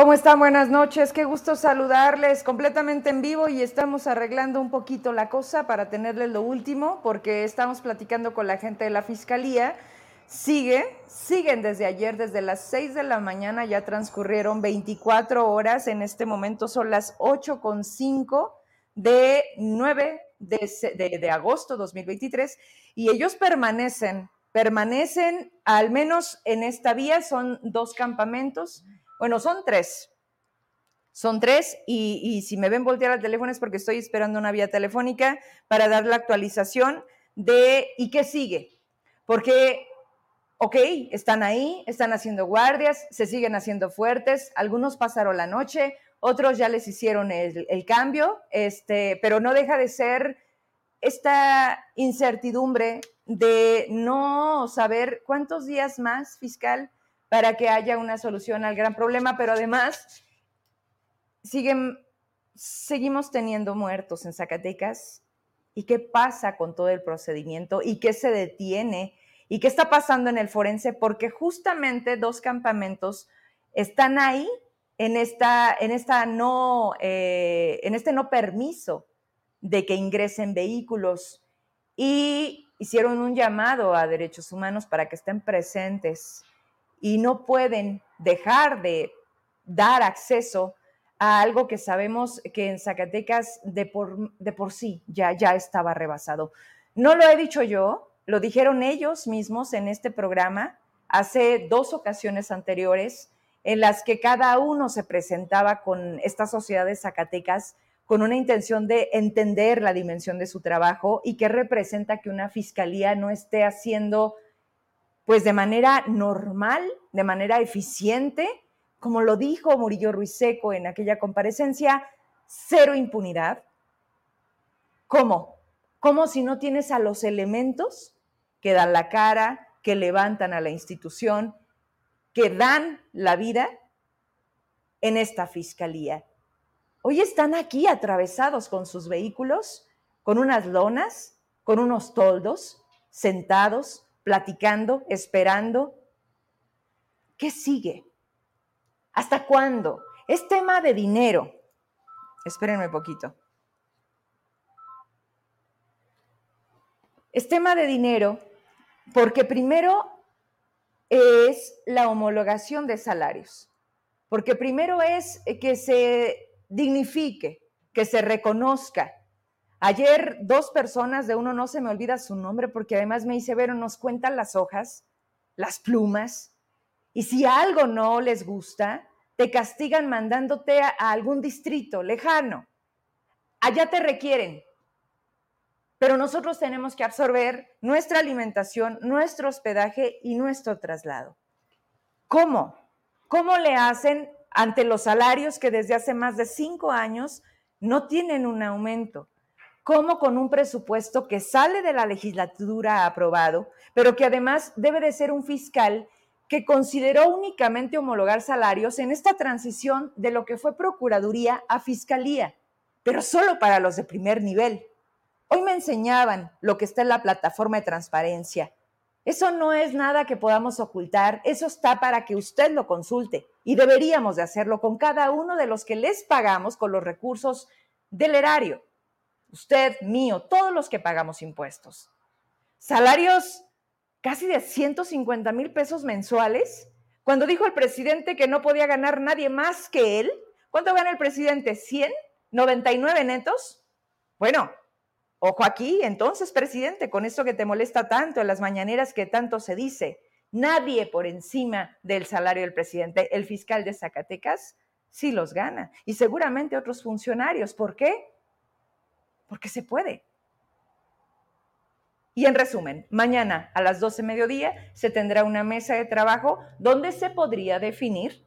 ¿Cómo están? Buenas noches. Qué gusto saludarles completamente en vivo y estamos arreglando un poquito la cosa para tenerles lo último porque estamos platicando con la gente de la Fiscalía. Sigue, siguen desde ayer, desde las 6 de la mañana, ya transcurrieron 24 horas. En este momento son las 8.5 de 9 de, de, de agosto 2023 y ellos permanecen, permanecen al menos en esta vía, son dos campamentos bueno, son tres. Son tres y, si me ven voltear al teléfono es porque estoy esperando una vía telefónica para dar la actualización de ¿y qué sigue? Porque, ok, están ahí, están haciendo guardias, se siguen haciendo fuertes, algunos pasaron la noche, otros ya les hicieron el, el cambio, este, pero no deja de ser esta incertidumbre de no saber cuántos días más, fiscal, para que haya una solución al gran problema, pero además siguen, seguimos teniendo muertos en Zacatecas. ¿Y qué pasa con todo el procedimiento? ¿Y qué se detiene? ¿Y qué está pasando en el forense? Porque justamente dos campamentos están ahí en, esta, en, esta no, eh, en este no permiso de que ingresen vehículos y hicieron un llamado a derechos humanos para que estén presentes y no pueden dejar de dar acceso a algo que sabemos que en Zacatecas de por, de por sí ya, ya estaba rebasado. No lo he dicho yo, lo dijeron ellos mismos en este programa hace dos ocasiones anteriores en las que cada uno se presentaba con esta sociedad de Zacatecas con una intención de entender la dimensión de su trabajo y que representa que una fiscalía no esté haciendo pues de manera normal, de manera eficiente, como lo dijo Murillo Ruiseco en aquella comparecencia, cero impunidad. ¿Cómo? ¿Cómo si no tienes a los elementos que dan la cara, que levantan a la institución, que dan la vida en esta fiscalía? Hoy están aquí atravesados con sus vehículos, con unas lonas, con unos toldos, sentados, platicando, esperando. ¿Qué sigue? ¿Hasta cuándo? Es tema de dinero. Espérenme un poquito. Es tema de dinero porque primero es la homologación de salarios, porque primero es que se dignifique, que se reconozca Ayer dos personas, de uno no se me olvida su nombre porque además me dice, Vero, nos cuentan las hojas, las plumas, y si algo no les gusta, te castigan mandándote a, algún distrito lejano. Allá te requieren. Pero nosotros tenemos que absorber nuestra alimentación, nuestro hospedaje y nuestro traslado. ¿Cómo? ¿Cómo le hacen ante los salarios que desde hace más de cinco años no tienen un aumento? Como con un presupuesto que sale de la legislatura aprobado, pero que además debe de ser un fiscal que consideró únicamente homologar salarios en esta transición de lo que fue Procuraduría a Fiscalía, pero solo para los de primer nivel. Hoy me enseñaban lo que está en la plataforma de transparencia. Eso no es nada que podamos ocultar, eso está para que usted lo consulte y deberíamos de hacerlo con cada uno de los que les pagamos con los recursos del erario usted, mío, todos los que pagamos impuestos. Salarios casi de 150 mil pesos mensuales. Cuando dijo el presidente que no podía ganar nadie más que él, ¿cuánto gana el presidente? ¿100? ¿99 netos? Bueno, ojo aquí, entonces, presidente, con esto que te molesta tanto en las mañaneras que tanto se dice, nadie por encima del salario del presidente, el fiscal de Zacatecas, sí los gana. Y seguramente otros funcionarios. ¿Por qué? Porque se puede. Y en resumen, mañana a las 12 mediodía se tendrá una mesa de trabajo donde se podría definir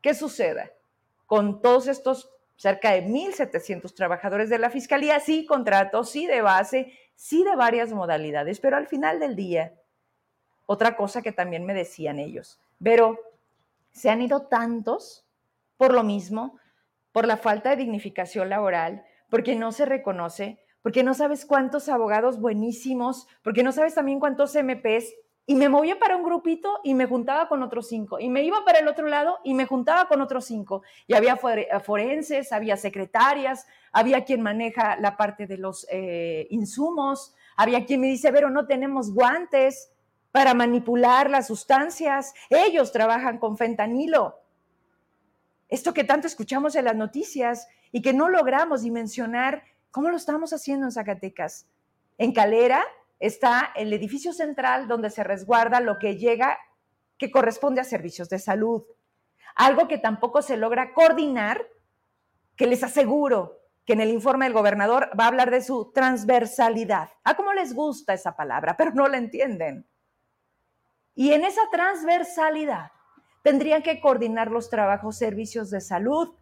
qué suceda con todos estos cerca de 1.700 trabajadores de la Fiscalía, sí contratos, sí de base, sí de varias modalidades, pero al final del día, otra cosa que también me decían ellos, pero se han ido tantos por lo mismo, por la falta de dignificación laboral, porque no se reconoce, porque no sabes cuántos abogados buenísimos, porque no sabes también cuántos MPs y me movía para un grupito y me juntaba con otros cinco. Y me iba para el otro lado y me juntaba con otros cinco. Y había forenses, había secretarias, había quien maneja la parte de los eh, insumos, había quien me dice, pero no tenemos guantes para manipular las sustancias. Ellos trabajan con fentanilo. Esto que tanto escuchamos en las noticias y que no logramos dimensionar, ¿cómo lo estamos haciendo en Zacatecas? En Calera, está el edificio central donde se resguarda lo que llega, que corresponde a servicios de salud. Algo que tampoco se logra coordinar, que les aseguro que en el informe del gobernador va a hablar de su transversalidad. A cómo les gusta esa palabra, pero no la entienden. Y en esa transversalidad tendrían que coordinar los trabajos, servicios de salud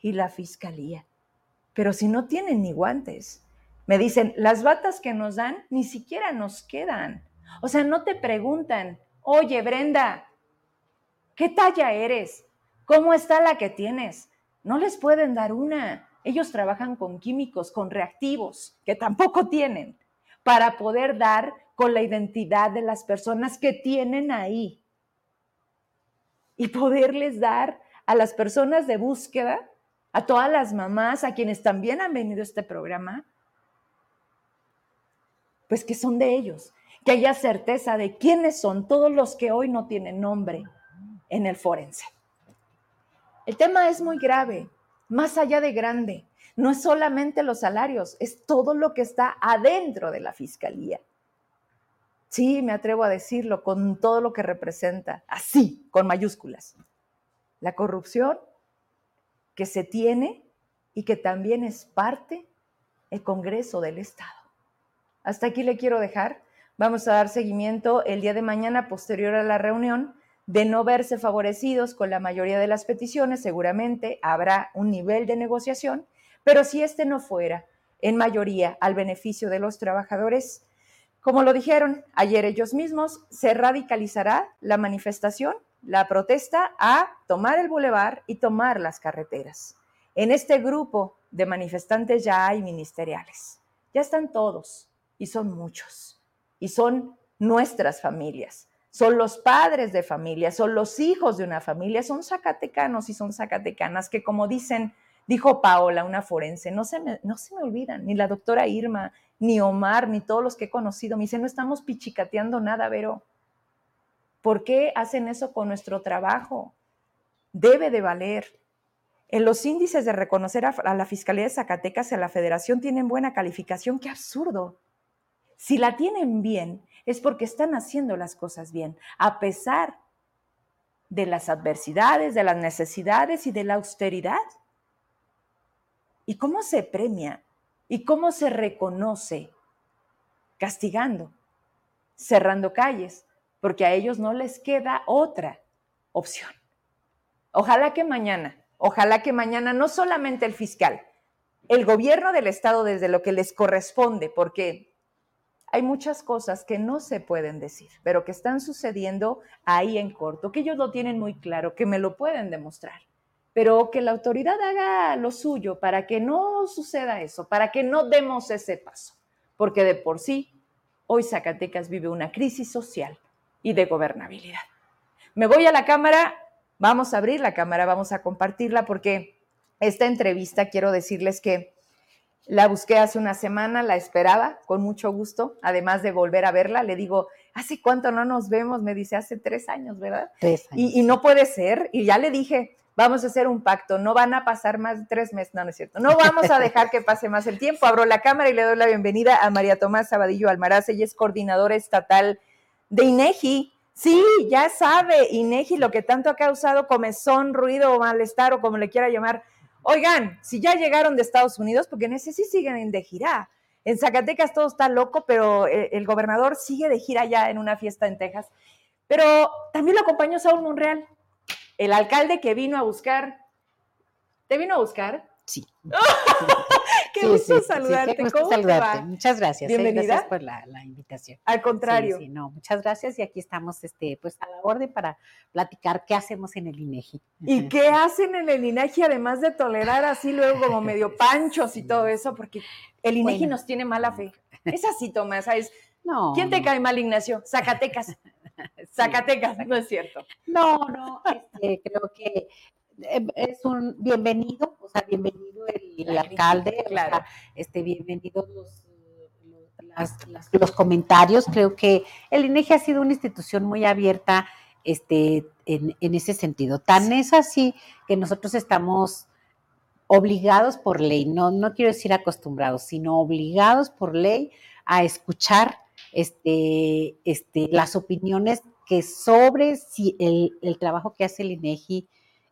y la fiscalía. Pero si no tienen ni guantes, me dicen, las batas que nos dan ni siquiera nos quedan. O sea, no te preguntan, oye Brenda, ¿qué talla eres? ¿Cómo está la que tienes? No les pueden dar una. Ellos trabajan con químicos, con reactivos, que tampoco tienen, para poder dar con la identidad de las personas que tienen ahí. Y poderles dar a las personas de búsqueda, a todas las mamás, a quienes también han venido a este programa, pues que son de ellos, que haya certeza de quiénes son todos los que hoy no tienen nombre en el forense. El tema es muy grave, más allá de grande. No es solamente los salarios, es todo lo que está adentro de la fiscalía. Sí, me atrevo a decirlo con todo lo que representa, así, con mayúsculas. La corrupción que se tiene y que también es parte el Congreso del Estado. Hasta aquí le quiero dejar. Vamos a dar seguimiento el día de mañana, posterior a la reunión, de no verse favorecidos con la mayoría de las peticiones, seguramente habrá un nivel de negociación, pero si este no fuera en mayoría al beneficio de los trabajadores, como lo dijeron ayer ellos mismos, se radicalizará la manifestación, la protesta a tomar el bulevar y tomar las carreteras. En este grupo de manifestantes ya hay ministeriales, ya están todos, y son muchos. Y son nuestras familias. Son los padres de familia, son los hijos de una familia, son zacatecanos y son zacatecanas que como dicen, dijo Paola, una forense, no se me, no se me olvidan, ni la doctora Irma, ni Omar, ni todos los que he conocido. Me dicen, no estamos pichicateando nada, Vero. ¿Por qué hacen eso con nuestro trabajo? Debe de valer. En los índices de reconocer a, la Fiscalía de Zacatecas y a la Federación tienen buena calificación. ¡Qué absurdo! Si la tienen bien, es porque están haciendo las cosas bien, a pesar de las adversidades, de las necesidades y de la austeridad. ¿Y cómo se premia? ¿Y cómo se reconoce? Castigando, cerrando calles, porque a ellos no les queda otra opción. Ojalá que mañana, ojalá que mañana no solamente el fiscal, el gobierno del Estado desde lo que les corresponde, porque hay muchas cosas que no se pueden decir, pero que están sucediendo ahí en corto, que ellos lo tienen muy claro, que me lo pueden demostrar, pero que la autoridad haga lo suyo para que no suceda eso, para que no demos ese paso, porque de por sí hoy Zacatecas vive una crisis social y de gobernabilidad. Me voy a la cámara, vamos a abrir la cámara, vamos a compartirla porque esta entrevista quiero decirles que la busqué hace una semana, la esperaba con mucho gusto, además de volver a verla. Le digo, ¿hace cuánto no nos vemos? Me dice, hace tres años, ¿verdad? Tres años. Y, no puede ser. Y ya le dije, vamos a hacer un pacto, no van a pasar más de tres meses, no, no es cierto. No vamos a dejar que pase más el tiempo. Abro la cámara y le doy la bienvenida a María Tomás Sabadillo Almaraz. Ella es coordinadora estatal de INEGI. Sí, ya sabe, INEGI lo que tanto ha causado comezón, ruido o malestar o como le quiera llamar Oigan, si ya llegaron de Estados Unidos, porque en ese sí siguen de gira. En Zacatecas todo está loco, pero eh, el gobernador sigue de gira ya en una fiesta en Texas. Pero también lo acompañó Saúl Monreal, el alcalde que vino a buscar. ¿Te vino a buscar? Sí. qué gusto saludarte. qué gusto saludarte. Muchas gracias. ¿eh? Bienvenida. gracias por la, invitación. Al contrario. No, muchas gracias y aquí estamos este, pues, a la orden para platicar qué hacemos en el INEGI. ¿Y qué hacen en el INEGI además de tolerar así luego como medio panchos y todo eso? Porque el INEGI nos tiene mala fe. Es así, Tomás, ¿sabes? No. ¿Quién te cae mal, Ignacio? Zacatecas. Zacatecas, no es cierto. No, no, este, creo que es un bienvenido, o sea, bienvenido el, alcalde, o claro. sea, este, bienvenidos los, las- las- los comentarios. Creo que el INEGI ha sido una institución muy abierta este, en, en ese sentido. Tan es así que nosotros estamos obligados por ley, no, no quiero decir acostumbrados, sino obligados por ley a escuchar este, este, las opiniones que sobre si el, el trabajo que hace el INEGI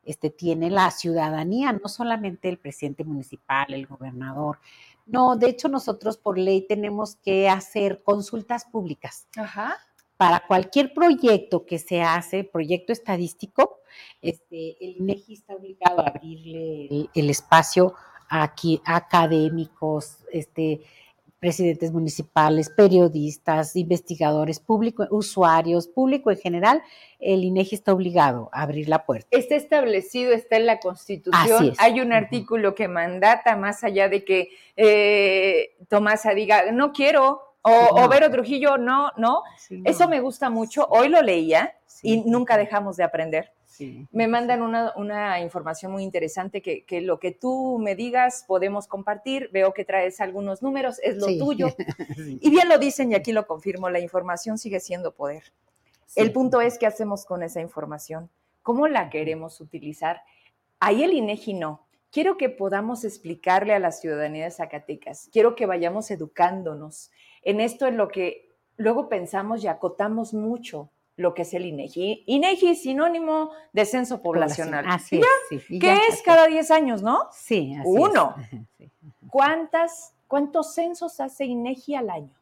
este, tiene la ciudadanía, no solamente el presidente municipal, el gobernador. No, de hecho nosotros por ley tenemos que hacer consultas públicas Ajá. para cualquier proyecto que se hace, proyecto estadístico, este, el INEGI está obligado a abrirle el, el espacio a aquí, académicos, este, presidentes municipales, periodistas, investigadores, público, usuarios, público en general, el INEGI está obligado a abrir la puerta. Está establecido, está en la Constitución. Hay un artículo que mandata más allá de que eh, Tomasa diga, no quiero, o, o No. Vero Trujillo, no, no. Eso me gusta mucho. Hoy lo leía y nunca dejamos de aprender. Sí. Me mandan una, una información muy interesante que, que lo que tú me digas podemos compartir. Veo que traes algunos números, es lo Sí. tuyo. Sí. Y bien lo dicen y aquí lo confirmo, la información sigue siendo poder. El punto es qué hacemos con esa información, cómo la queremos utilizar. Ahí el INEGI no. Quiero que podamos explicarle a la ciudadanía de Zacatecas, quiero que vayamos educándonos. En esto es lo que luego pensamos y acotamos mucho lo que es el INEGI. INEGI es sinónimo de censo poblacional. Así ¿Y es, ya? sí. Y ¿Qué ya, es así cada 10 años, no? Sí, así Uno. es. Sí. ¿Cuántas, ¿Cuántos censos hace INEGI al año?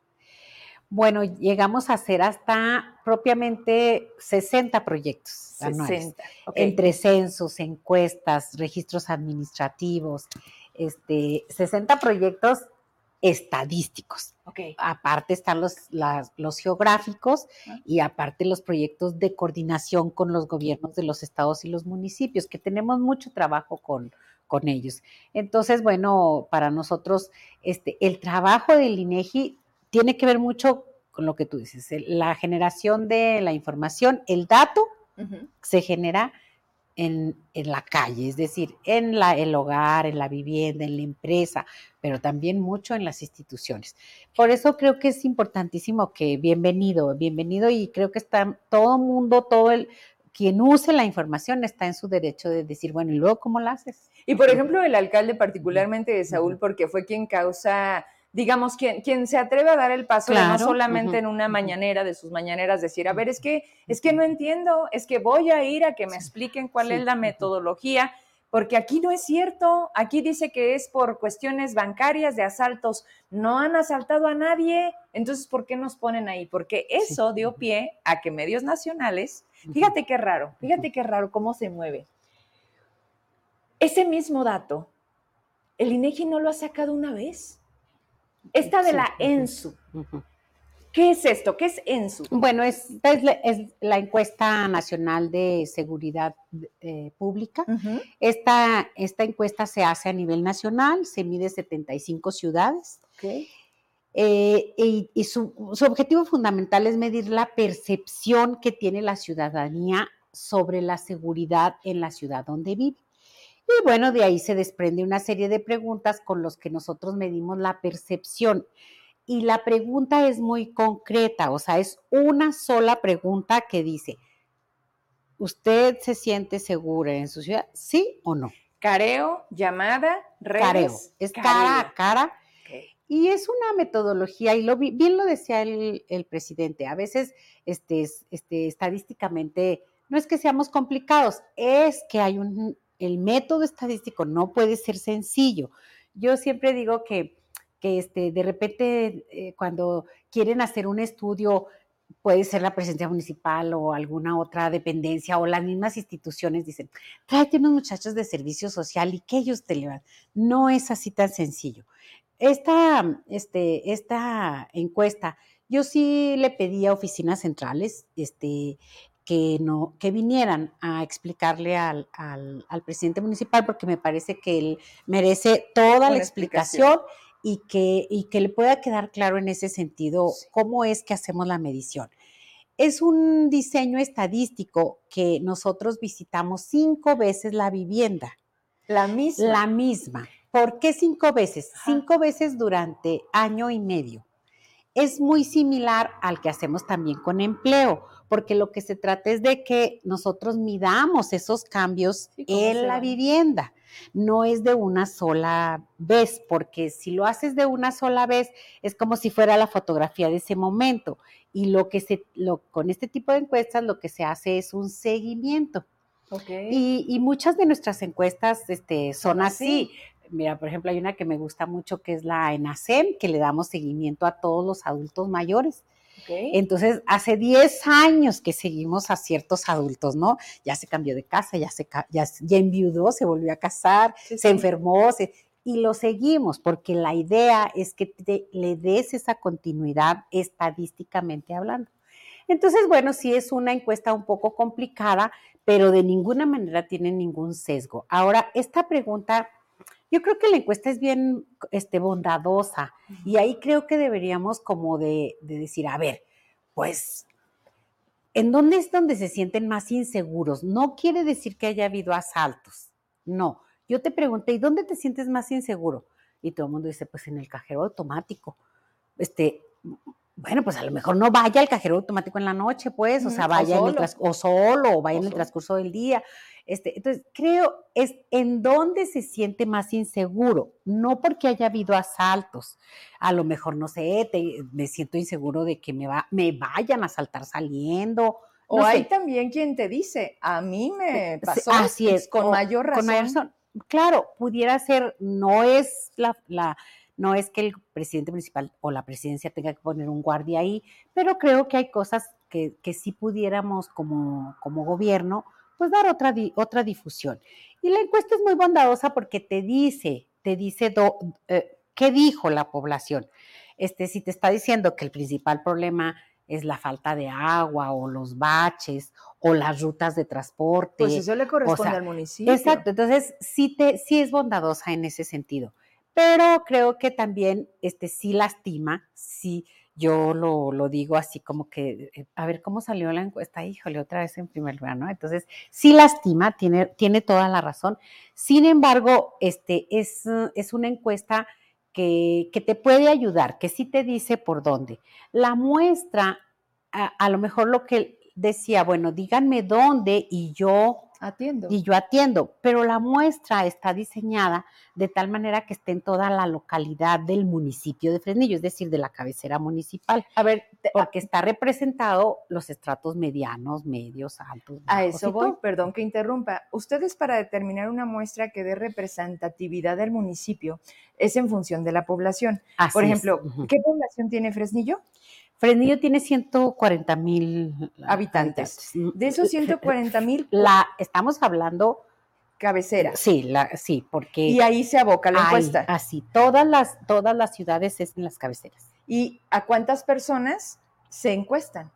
Bueno, llegamos a hacer hasta propiamente 60 proyectos anuales, 60. ok. entre censos, encuestas, registros administrativos, este, 60 proyectos estadísticos. Ok. Aparte están los, las- los geográficos Ah. y aparte los proyectos de coordinación con los gobiernos de los estados y los municipios, que tenemos mucho trabajo con, con ellos. Entonces, bueno, para nosotros este, el trabajo del INEGI tiene que ver mucho con lo que tú dices, la generación de la información, el dato se genera en, en la calle, es decir, en la, el hogar, en la vivienda, en la empresa, pero también mucho en las instituciones. Por eso creo que es importantísimo que bienvenido, bienvenido y creo que está todo mundo, todo el quien use la información está en su derecho de decir, bueno, ¿y luego cómo la haces? Y por ejemplo, el alcalde particularmente de Saúl, porque fue quien causa, digamos, quien, quien se atreve a dar el paso no solamente en una mañanera de sus mañaneras decir, a ver, es que, es que no entiendo, es que voy a ir a que me expliquen cuál Sí, es la metodología, porque aquí no es cierto, aquí dice que es por cuestiones bancarias de asaltos, no han asaltado a nadie, entonces, ¿por qué nos ponen ahí? Porque eso dio pie a que medios nacionales, fíjate qué raro, fíjate qué raro cómo se mueve. Ese mismo dato, el INEGI no lo ha sacado una vez. Esta de Sí, la. ENSU. ¿Qué es esto? ¿Qué es ENSU? Bueno, es, es la, es la encuesta nacional de seguridad eh, pública. Esta, esta encuesta se hace a nivel nacional, se mide 75 ciudades eh, y, y su, su objetivo fundamental es medir la percepción que tiene la ciudadanía sobre la seguridad en la ciudad donde vive. Y bueno, de ahí se desprende una serie de preguntas con los que nosotros medimos la percepción. Y la pregunta es muy concreta, o sea, es una sola pregunta que dice, ¿usted se siente segura en su ciudad? ¿Sí o no? Careo, llamada, redes. Careo, es cara a cara y es una metodología, y lo, bien lo decía el, el presidente, a veces este, es- este, estadísticamente no es que seamos complicados, es que hay un, el método estadístico no puede ser sencillo. Yo siempre digo que, que este, de repente eh, cuando quieren hacer un estudio, puede ser la presencia municipal o alguna otra dependencia o las mismas instituciones dicen, tráete unos muchachos de servicio social y que ellos te levanten. No es así tan sencillo. Esta, este, esta encuesta, yo sí le pedí a oficinas centrales este, que, no, que vinieran a explicarle al, al, al presidente municipal porque me parece que él merece toda la explicación y que, y que le pueda quedar claro en ese sentido cómo es que hacemos la medición. Es un diseño estadístico que nosotros visitamos cinco veces la vivienda. La misma. La misma. ¿Por qué cinco veces? Cinco veces durante año y medio. Es muy similar al que hacemos también con empleo, porque lo que se trata es de que nosotros midamos esos cambios en la vivienda. No es de una sola vez, porque si lo haces de una sola vez, es como si fuera la fotografía de ese momento. Y lo que se, lo, con este tipo de encuestas, lo que se hace es un seguimiento. Y, muchas de nuestras encuestas este, son así. Mira, por ejemplo, hay una que me gusta mucho que es la ENACEM, que le damos seguimiento a todos los adultos mayores. Entonces, hace 10 años que seguimos a ciertos adultos, ¿no? Ya se cambió de casa, ya, se, ya, ya enviudó, se volvió a casar, se enfermó, y lo seguimos porque la idea es que le des esa continuidad estadísticamente hablando. Entonces, bueno, sí es una encuesta un poco complicada, pero de ninguna manera tiene ningún sesgo. Ahora, esta pregunta, yo creo que la encuesta es bien este, bondadosa y ahí creo que deberíamos como de, decir, a ver, pues, ¿en dónde es donde se sienten más inseguros? No quiere decir que haya habido asaltos, no. Yo te pregunté, ¿y dónde te sientes más inseguro? Y todo el mundo dice, pues en el cajero automático. Este, bueno, pues a lo mejor no vaya al cajero automático en la noche, pues, o sea, vaya en el o solo, o vaya en el transcurso del día. Este, entonces, creo es en dónde se siente más inseguro, no porque haya habido asaltos. A lo mejor, no sé, me siento inseguro de que me, va, me vayan a asaltar saliendo. O hay también quien te dice, a mí me pasó Así es, con, mayor razón. con mayor razón. Claro, pudiera ser, no es la, la no es que el presidente municipal o la presidencia tenga que poner un guardia ahí, pero creo que hay cosas que, que sí pudiéramos como, como gobierno, pues dar otra, otra difusión. Y la encuesta es muy bondadosa porque te dice, te dice eh, qué dijo la población. Este, si te está diciendo que el principal problema es la falta de agua o los baches o las rutas de transporte. Pues eso le corresponde al municipio. Exacto, entonces sí, te, sí es bondadosa en ese sentido pero creo que también este, sí lastima, sí, yo lo, lo, digo así como que, eh, a ver cómo salió la encuesta, híjole, otra vez en primer lugar, ¿no? Entonces, sí lastima, tiene, tiene toda la razón. Sin embargo, este, es, es una encuesta que, que, te puede ayudar, que sí te dice por dónde. La muestra, a, a lo mejor lo que decía, bueno, díganme dónde y yo Atiendo. Y yo atiendo, pero la muestra está diseñada de tal manera que esté en toda la localidad del municipio de Fresnillo, es decir, de la cabecera municipal. A ver, porque está representado los estratos medianos, medios, altos. A eso voy, perdón que interrumpa. Ustedes para determinar una muestra que dé representatividad del municipio es en función de la población. Por ejemplo, ¿qué población tiene Fresnillo? Fresnillo tiene 140 mil habitantes. De esos 140 mil, la estamos hablando cabecera. Sí, la, sí, porque y ahí se aboca la encuesta. Así, todas las todas las ciudades es en las cabeceras. ¿Y a cuántas personas se encuestan?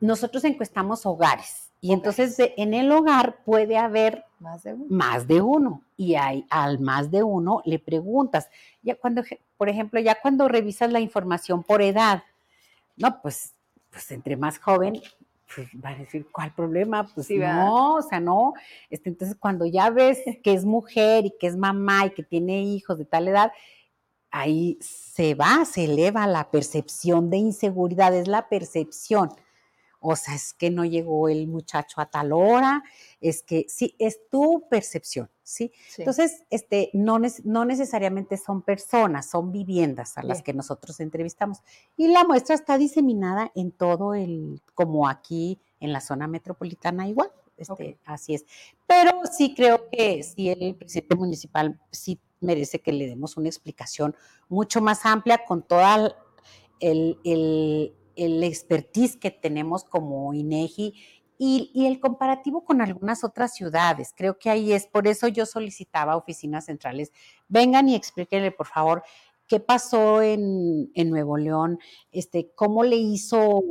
Nosotros encuestamos hogares. Y entonces en el hogar puede haber más de uno. Más de uno. Y hay, al más de uno le preguntas. Ya cuando, por ejemplo, ya cuando revisas la información por edad, no, pues, pues entre más joven, pues va a decir, ¿cuál problema? Pues no, o sea, no. Este, entonces, cuando ya ves que es mujer y que es mamá y que tiene hijos de tal edad, ahí se va, se eleva la percepción de inseguridad, es la percepción o sea, es que no llegó el muchacho a tal hora, es que sí, es tu percepción, ¿sí? Entonces, este, no, no necesariamente son personas, son viviendas a las que nosotros entrevistamos. Y la muestra está diseminada en todo el, como aquí en la zona metropolitana igual. Este, Así es. Pero sí creo que sí el presidente municipal sí merece que le demos una explicación mucho más amplia con toda el, el el expertise que tenemos como INEGI y, el comparativo con algunas otras ciudades. Creo que ahí es, por eso yo solicitaba oficinas centrales. Vengan y explíquenle, por favor, qué pasó en, Nuevo León, este, cómo le hizo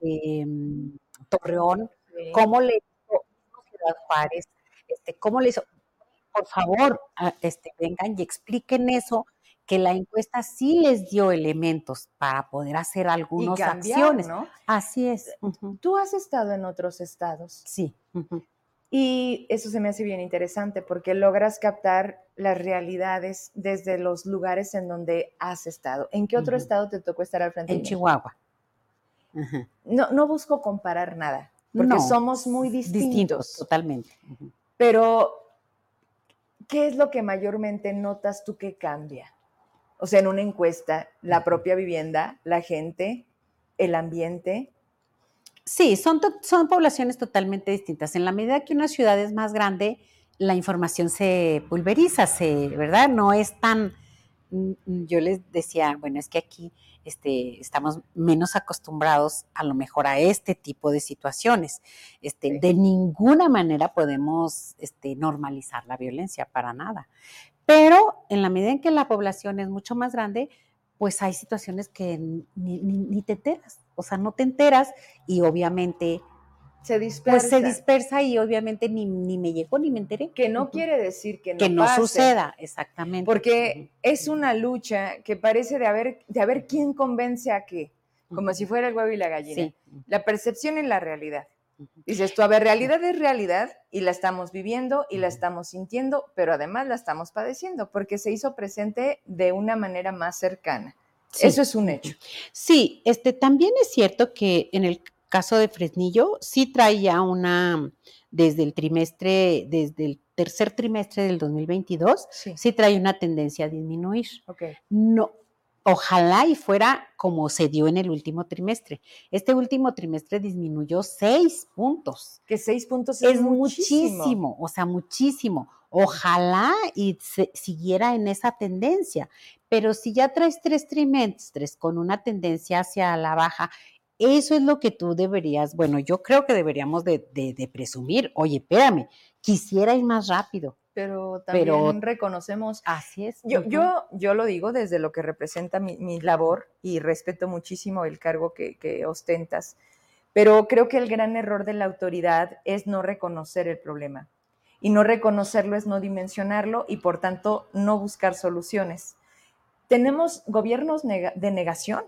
em, Torreón, cómo le hizo Ciudad Juárez, este, cómo le hizo. Por favor, este, vengan y expliquen eso que la encuesta sí les dio elementos para poder hacer algunas acciones. ¿no? Así es. Tú has estado en otros estados. Sí. Y eso se me hace bien interesante porque logras captar las realidades desde los lugares en donde has estado. ¿En qué otro estado te tocó estar al frente? En Chihuahua. No, no busco comparar nada, porque somos muy distintos. Distintos, totalmente. Pero, ¿qué es lo que mayormente notas tú que cambia? O sea, en una encuesta, la propia vivienda, la gente, el ambiente. Sí, son, son poblaciones totalmente distintas. En la medida que una ciudad es más grande, la información se pulveriza, se, ¿verdad? No es tan, mm, yo les decía, bueno, es que aquí este, estamos menos acostumbrados a lo mejor a este tipo de situaciones. Este, De ninguna manera podemos este, normalizar la violencia, para nada. Pero en la medida en que la población es mucho más grande, pues hay situaciones que ni, ni te enteras, o sea, no te enteras y obviamente se dispersa. Pues se dispersa y obviamente ni, ni me llegó ni me enteré. Que no quiere decir que no, que no suceda, exactamente. Porque es una lucha que parece de haber, de haber quién convence a qué, como si fuera el huevo y la gallina. La percepción y la realidad. Dices tú, a ver, realidad es realidad y la estamos viviendo y la estamos sintiendo, pero además la estamos padeciendo porque se hizo presente de una manera más cercana. Eso es un hecho. Sí, este también es cierto que en el caso de Fresnillo, sí traía una, desde el trimestre, desde el tercer trimestre del 2022, sí, trae una tendencia a disminuir. No, ojalá y fuera como se dio en el último trimestre. Este último trimestre disminuyó seis puntos. Que seis puntos es, muchísimo. o sea, muchísimo. Ojalá y siguiera en esa tendencia. Pero si ya traes tres trimestres con una tendencia hacia la baja eso es lo que tú deberías, bueno, yo creo que deberíamos de, presumir, oye, espérame, quisiera ir más rápido. Pero también reconocemos. Así es. Yo, yo, yo lo digo desde lo que representa mi, labor y respeto muchísimo el cargo que, que ostentas. Pero creo que el gran error de la autoridad es no reconocer el problema. Y no reconocerlo es no dimensionarlo y por tanto no buscar soluciones. Tenemos gobiernos de negación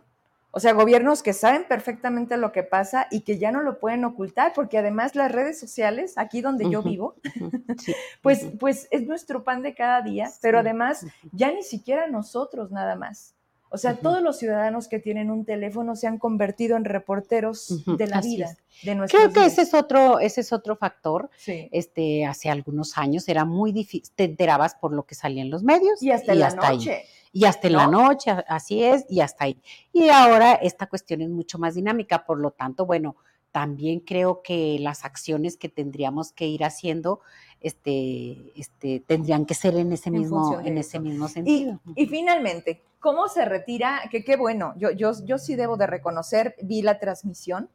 o sea, gobiernos que saben perfectamente lo que pasa y que ya no lo pueden ocultar, porque además las redes sociales, aquí donde yo vivo, pues, pues es nuestro pan de cada día, pero además ya ni siquiera nosotros nada más. O sea, todos los ciudadanos que tienen un teléfono se han convertido en reporteros de la vida, de nuestra Creo que ese es otro, ese es otro factor. Este, hace algunos años era muy difícil, te enterabas por lo que salía en los medios y hasta la noche y hasta en la noche, así es, y hasta ahí. Y ahora esta cuestión es mucho más dinámica, por lo tanto, bueno, también creo que las acciones que tendríamos que ir haciendo este, este, tendrían que ser en ese mismo, en ese mismo sentido. Y, finalmente, ¿cómo se retira? Que qué bueno, yo, yo, yo sí debo de reconocer, vi la transmisión,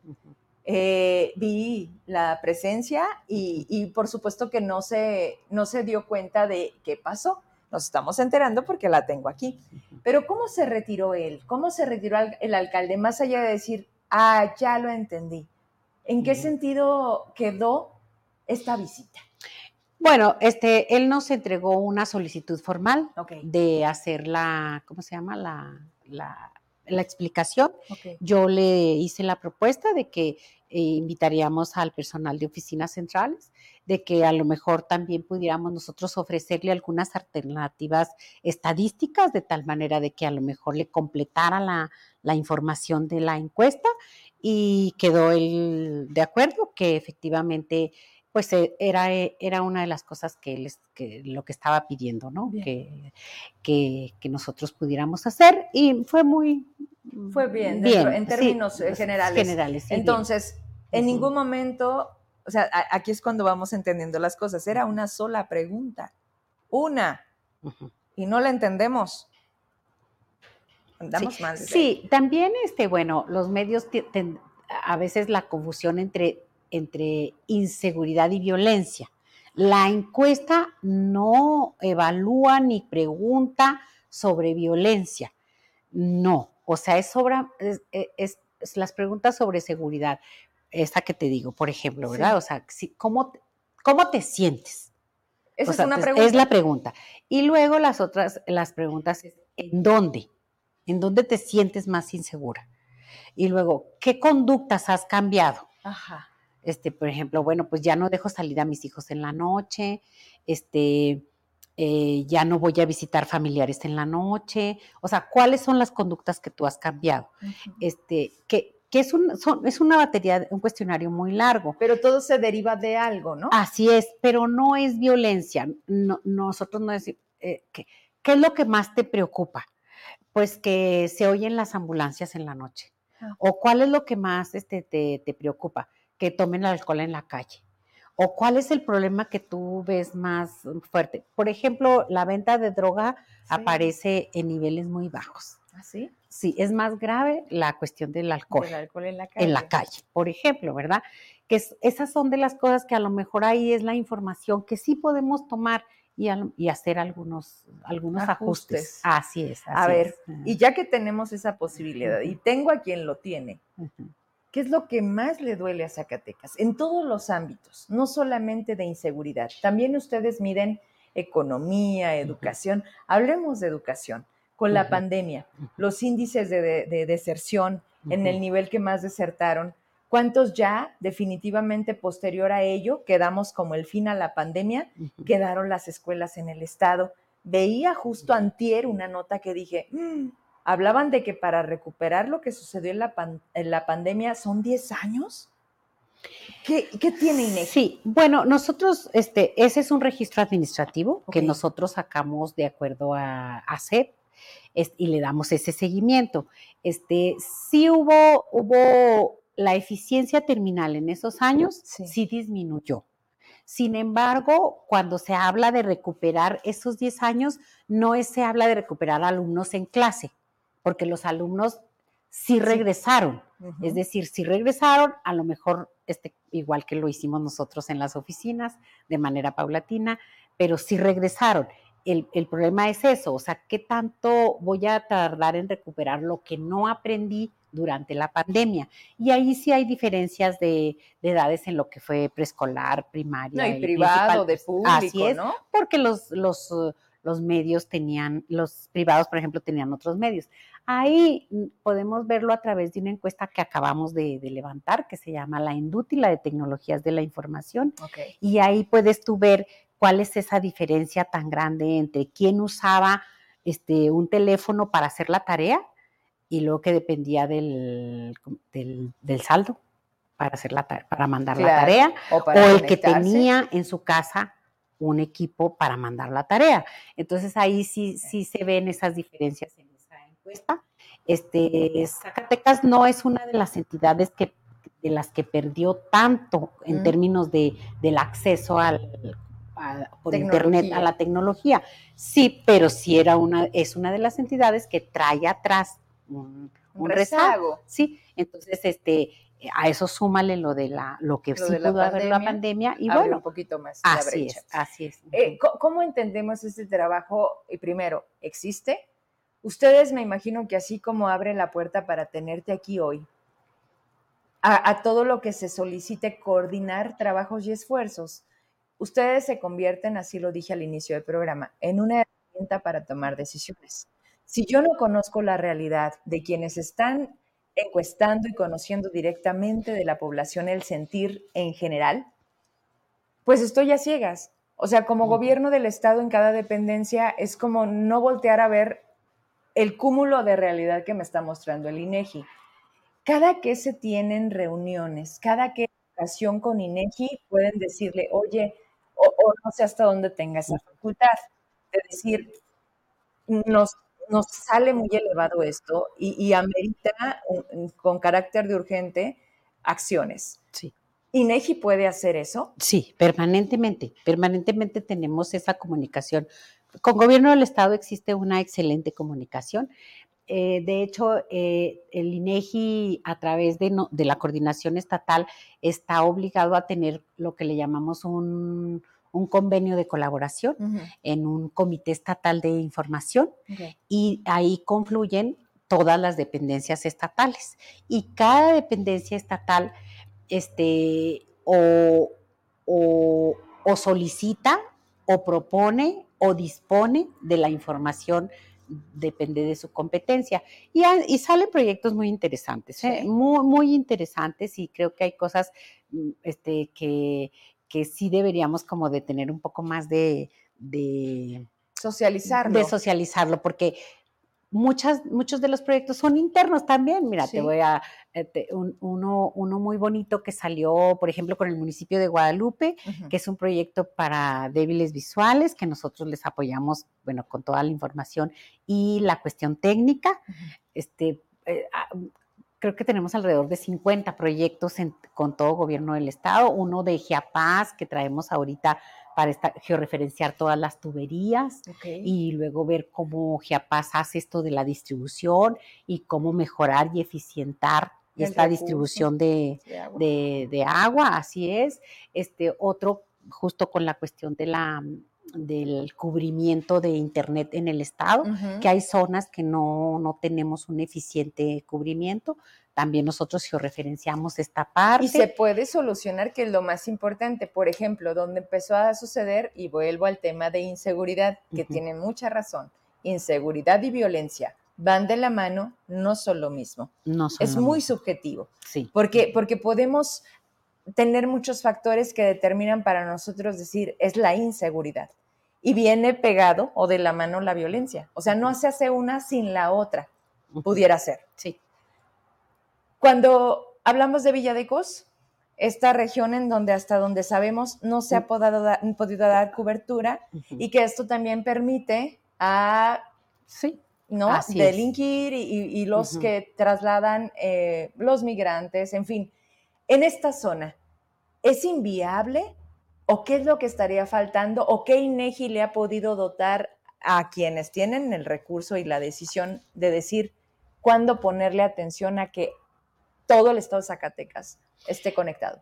eh, vi la presencia y, y, por supuesto que no se, no se dio cuenta de qué pasó. Nos estamos enterando porque la tengo aquí. Pero ¿cómo se retiró él? ¿Cómo se retiró el alcalde? Más allá de decir, ah, ya lo entendí. ¿En qué sentido quedó esta visita? Bueno, este, él nos entregó una solicitud formal de hacer la, ¿cómo se llama? La, la, explicación. Yo le hice la propuesta de que eh, invitaríamos al personal de oficinas centrales, de que a lo mejor también pudiéramos nosotros ofrecerle algunas alternativas estadísticas, de tal manera de que a lo mejor le completara la, información de la encuesta y quedó él de acuerdo que efectivamente pues eh, era, eh, era una de las cosas que, él, que lo que estaba pidiendo, ¿no? Que, que, nosotros pudiéramos hacer y fue muy... Fue bien, en términos eh, generales. generales Entonces, en ningún momento, o sea, aquí es cuando vamos entendiendo las cosas, era una sola pregunta, una, y no la entendemos. Andamos sí, Sí, también, este, bueno, los medios, a veces la confusión entre entre inseguridad y violencia. La encuesta no evalúa ni pregunta sobre violencia. No, o sea, es, sobre, es, las preguntas sobre seguridad. Esta que te digo, por ejemplo, ¿verdad? O sea, ¿cómo, ¿cómo te sientes? Esa es una pregunta. Es la pregunta. Y luego las otras, las preguntas ¿en dónde? ¿En dónde te sientes más insegura? Y luego, ¿qué conductas has cambiado? Ajá. Este, por ejemplo, bueno, pues ya no dejo salir a mis hijos en la noche, este, eh, ya no voy a visitar familiares en la noche. O sea, ¿cuáles son las conductas que tú has cambiado? Este, que, que es, un, es una batería, un cuestionario muy largo. Pero todo se deriva de algo, ¿no? Así es, pero no es violencia. nosotros no decimos, eh, ¿qué, es lo que más te preocupa? Pues que se oyen las ambulancias en la noche. Ah. ¿O cuál es lo que más este, te, te preocupa? Que tomen alcohol en la calle. ¿O cuál es el problema que tú ves más fuerte? Por ejemplo, la venta de droga aparece en niveles muy bajos. ¿Ah, sí? Sí, es más grave la cuestión del alcohol. Del alcohol en la calle. En la calle, por ejemplo, ¿verdad? Que esas son de las cosas que a lo mejor ahí es la información que sí podemos tomar y, y hacer algunos, algunos ajustes. Así es. a ver, y ya que tenemos esa posibilidad, y tengo a quien lo tiene, ¿Qué es lo que más le duele a Zacatecas? En todos los ámbitos, no solamente de inseguridad. También ustedes miden economía, educación. Hablemos de educación. Con la pandemia, los índices de, deserción en el nivel que más desertaron, ¿cuántos ya definitivamente posterior a ello quedamos como el fin a la pandemia? Quedaron las escuelas en el estado. Veía justo antier una nota que dije, mm, hablaban de que para recuperar lo que sucedió en la, en la pandemia son 10 años. ¿Qué, tiene INEGI? Sí, bueno, nosotros, este, ese es un registro administrativo que nosotros sacamos de acuerdo a, a CEP y le damos ese seguimiento. Este, sí hubo, hubo la eficiencia terminal en esos años, sí disminuyó. Sin embargo, cuando se habla de recuperar esos 10 años, no es, se habla de recuperar alumnos en clase, porque los alumnos sí regresaron. Es decir, si regresaron, a lo mejor este, igual que lo hicimos nosotros en las oficinas, de manera paulatina, pero sí regresaron. El, problema es eso, o sea, ¿qué tanto voy a tardar en recuperar lo que no aprendí durante la pandemia? Y ahí sí hay diferencias de, edades en lo que fue preescolar, primaria. No, y, privado, de público, Así es, ¿no? Porque los, los los medios tenían, los privados, por ejemplo, tenían otros medios. Ahí mm, podemos verlo a través de una encuesta que acabamos de, levantar, que se llama la Indútila de Tecnologías de la Información. Y ahí puedes tú ver cuál es esa diferencia tan grande entre quién usaba este, un teléfono para hacer la tarea y luego que dependía del, del, saldo para hacer la para mandar la tarea o el que tenía en su casa un equipo para mandar la tarea. Entonces ahí sí, sí se ven esas diferencias en esa encuesta. Este, Zacatecas no es una de las entidades que, de las que perdió tanto en términos de, del acceso al, por internet a la tecnología. Sí, pero sí era una, es una de las entidades que trae atrás un, rezago. Sí, entonces este a eso súmale lo de la lo que sí pudo haber la pandemia y bueno un poquito más así es así es eh, cómo entendemos este trabajo y primero existe ustedes me imagino que así como abren la puerta para tenerte aquí hoy a, todo lo que se solicite coordinar trabajos y esfuerzos ustedes se convierten así lo dije al inicio del programa en una herramienta para tomar decisiones. Si yo no conozco la realidad de quienes están encuestando y conociendo directamente de la población el sentir en general, pues estoy a ciegas. O sea, como gobierno del Estado en cada dependencia es como no voltear a ver el cúmulo de realidad que me está mostrando el INEGI. Cada que se tienen reuniones, cada que ocasión con INEGI pueden decirle, oye, o, o no sé hasta dónde tenga esa facultad, de decir, nos nos sale muy elevado esto y, amerita con carácter de urgente acciones. Sí. ¿INEGI puede hacer eso? Sí, permanentemente. Permanentemente tenemos esa comunicación. Con gobierno del Estado existe una excelente comunicación. Eh, de hecho, eh, el INEGI, a través de, de la coordinación estatal, está obligado a tener lo que le llamamos un, un convenio de colaboración en un comité estatal de información y ahí confluyen todas las dependencias estatales y cada dependencia estatal este, o, solicita o propone o dispone de la información depende de su competencia. Y, y salen proyectos muy interesantes, ¿eh? muy, muy interesantes y creo que hay cosas mm, este, que, que sí deberíamos como de tener un poco más de, de socializarlo. De socializarlo, porque muchas, muchos de los proyectos son internos también. Mira, te voy a, eh, uno, uno muy bonito que salió, por ejemplo, con el municipio de Guadalupe, que es un proyecto para débiles visuales, que nosotros les apoyamos, bueno, con toda la información y la cuestión técnica. Este, eh, ah, creo que tenemos alrededor de 50 proyectos con todo gobierno del estado, uno de Giapaz que traemos ahorita para georreferenciar todas las tuberías y luego ver cómo Giapaz hace esto de la distribución y cómo mejorar y eficientar esta distribución de, agua. así es. Este otro, justo con la cuestión de la del cubrimiento de internet en el estado, que hay zonas que no, no tenemos un eficiente cubrimiento, también nosotros georreferenciamos esta parte. Y se puede solucionar, que es lo más importante. Por ejemplo, donde empezó a suceder, y vuelvo al tema de inseguridad, que tiene mucha razón, inseguridad y violencia van de la mano, no son lo mismo. No es muy subjetivo. Sí. Porque, porque podemos tener muchos factores que determinan para nosotros decir es la inseguridad. Y viene pegado o de la mano la violencia. O sea, no se hace una sin la otra. Pudiera ser. Sí. Cuando hablamos de Villa de Cos, esta región en donde hasta donde sabemos no se ha podido dar, cobertura y que esto también permite a sí, ¿no? delinquir y, los que trasladan eh, los migrantes, en fin. En esta zona, ¿es inviable o qué es lo que estaría faltando o qué INEGI le ha podido dotar a quienes tienen el recurso y la decisión de decir cuándo ponerle atención a que todo el estado de Zacatecas esté conectado.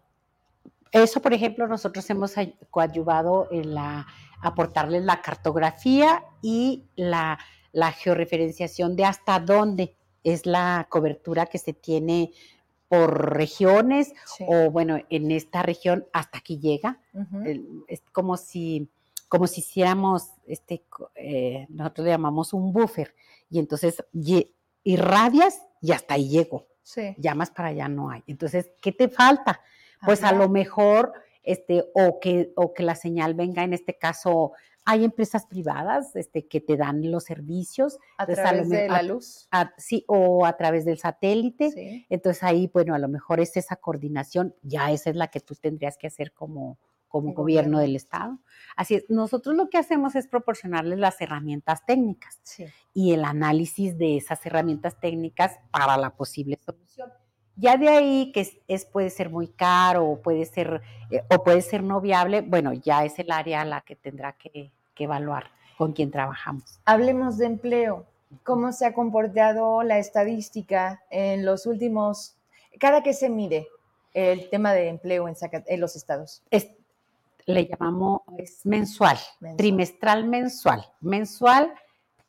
Eso, por ejemplo, nosotros hemos coadyuvado en la, aportarles la cartografía y la, georreferenciación de hasta dónde es la cobertura que se tiene por regiones o bueno, en esta región hasta aquí llega. Es como si, como si hiciéramos, este, eh, nosotros le llamamos un buffer y entonces irradias y hasta ahí llego. Sí. Ya más para allá no hay. Entonces, ¿qué te falta? Pues a lo mejor, este, o que, o que la señal venga, en este caso, hay empresas privadas este, que te dan los servicios. A través de la luz. sí, o a través del satélite. Entonces ahí, bueno, a lo mejor es esa coordinación, ya esa es la que tú tendrías que hacer como, como gobierno, del Estado. Así es, nosotros lo que hacemos es proporcionarles las herramientas técnicas y el análisis de esas herramientas técnicas para la posible solución. Ya de ahí que es, puede ser muy caro o puede ser eh, o puede ser no viable, bueno, ya es el área a la que tendrá que, que evaluar con quien trabajamos. Hablemos de empleo. ¿Cómo se ha comportado la estadística en los últimos, cada que se mide el tema de empleo en, en los estados? le llamamos, es mensual, trimestral mensual. Mensual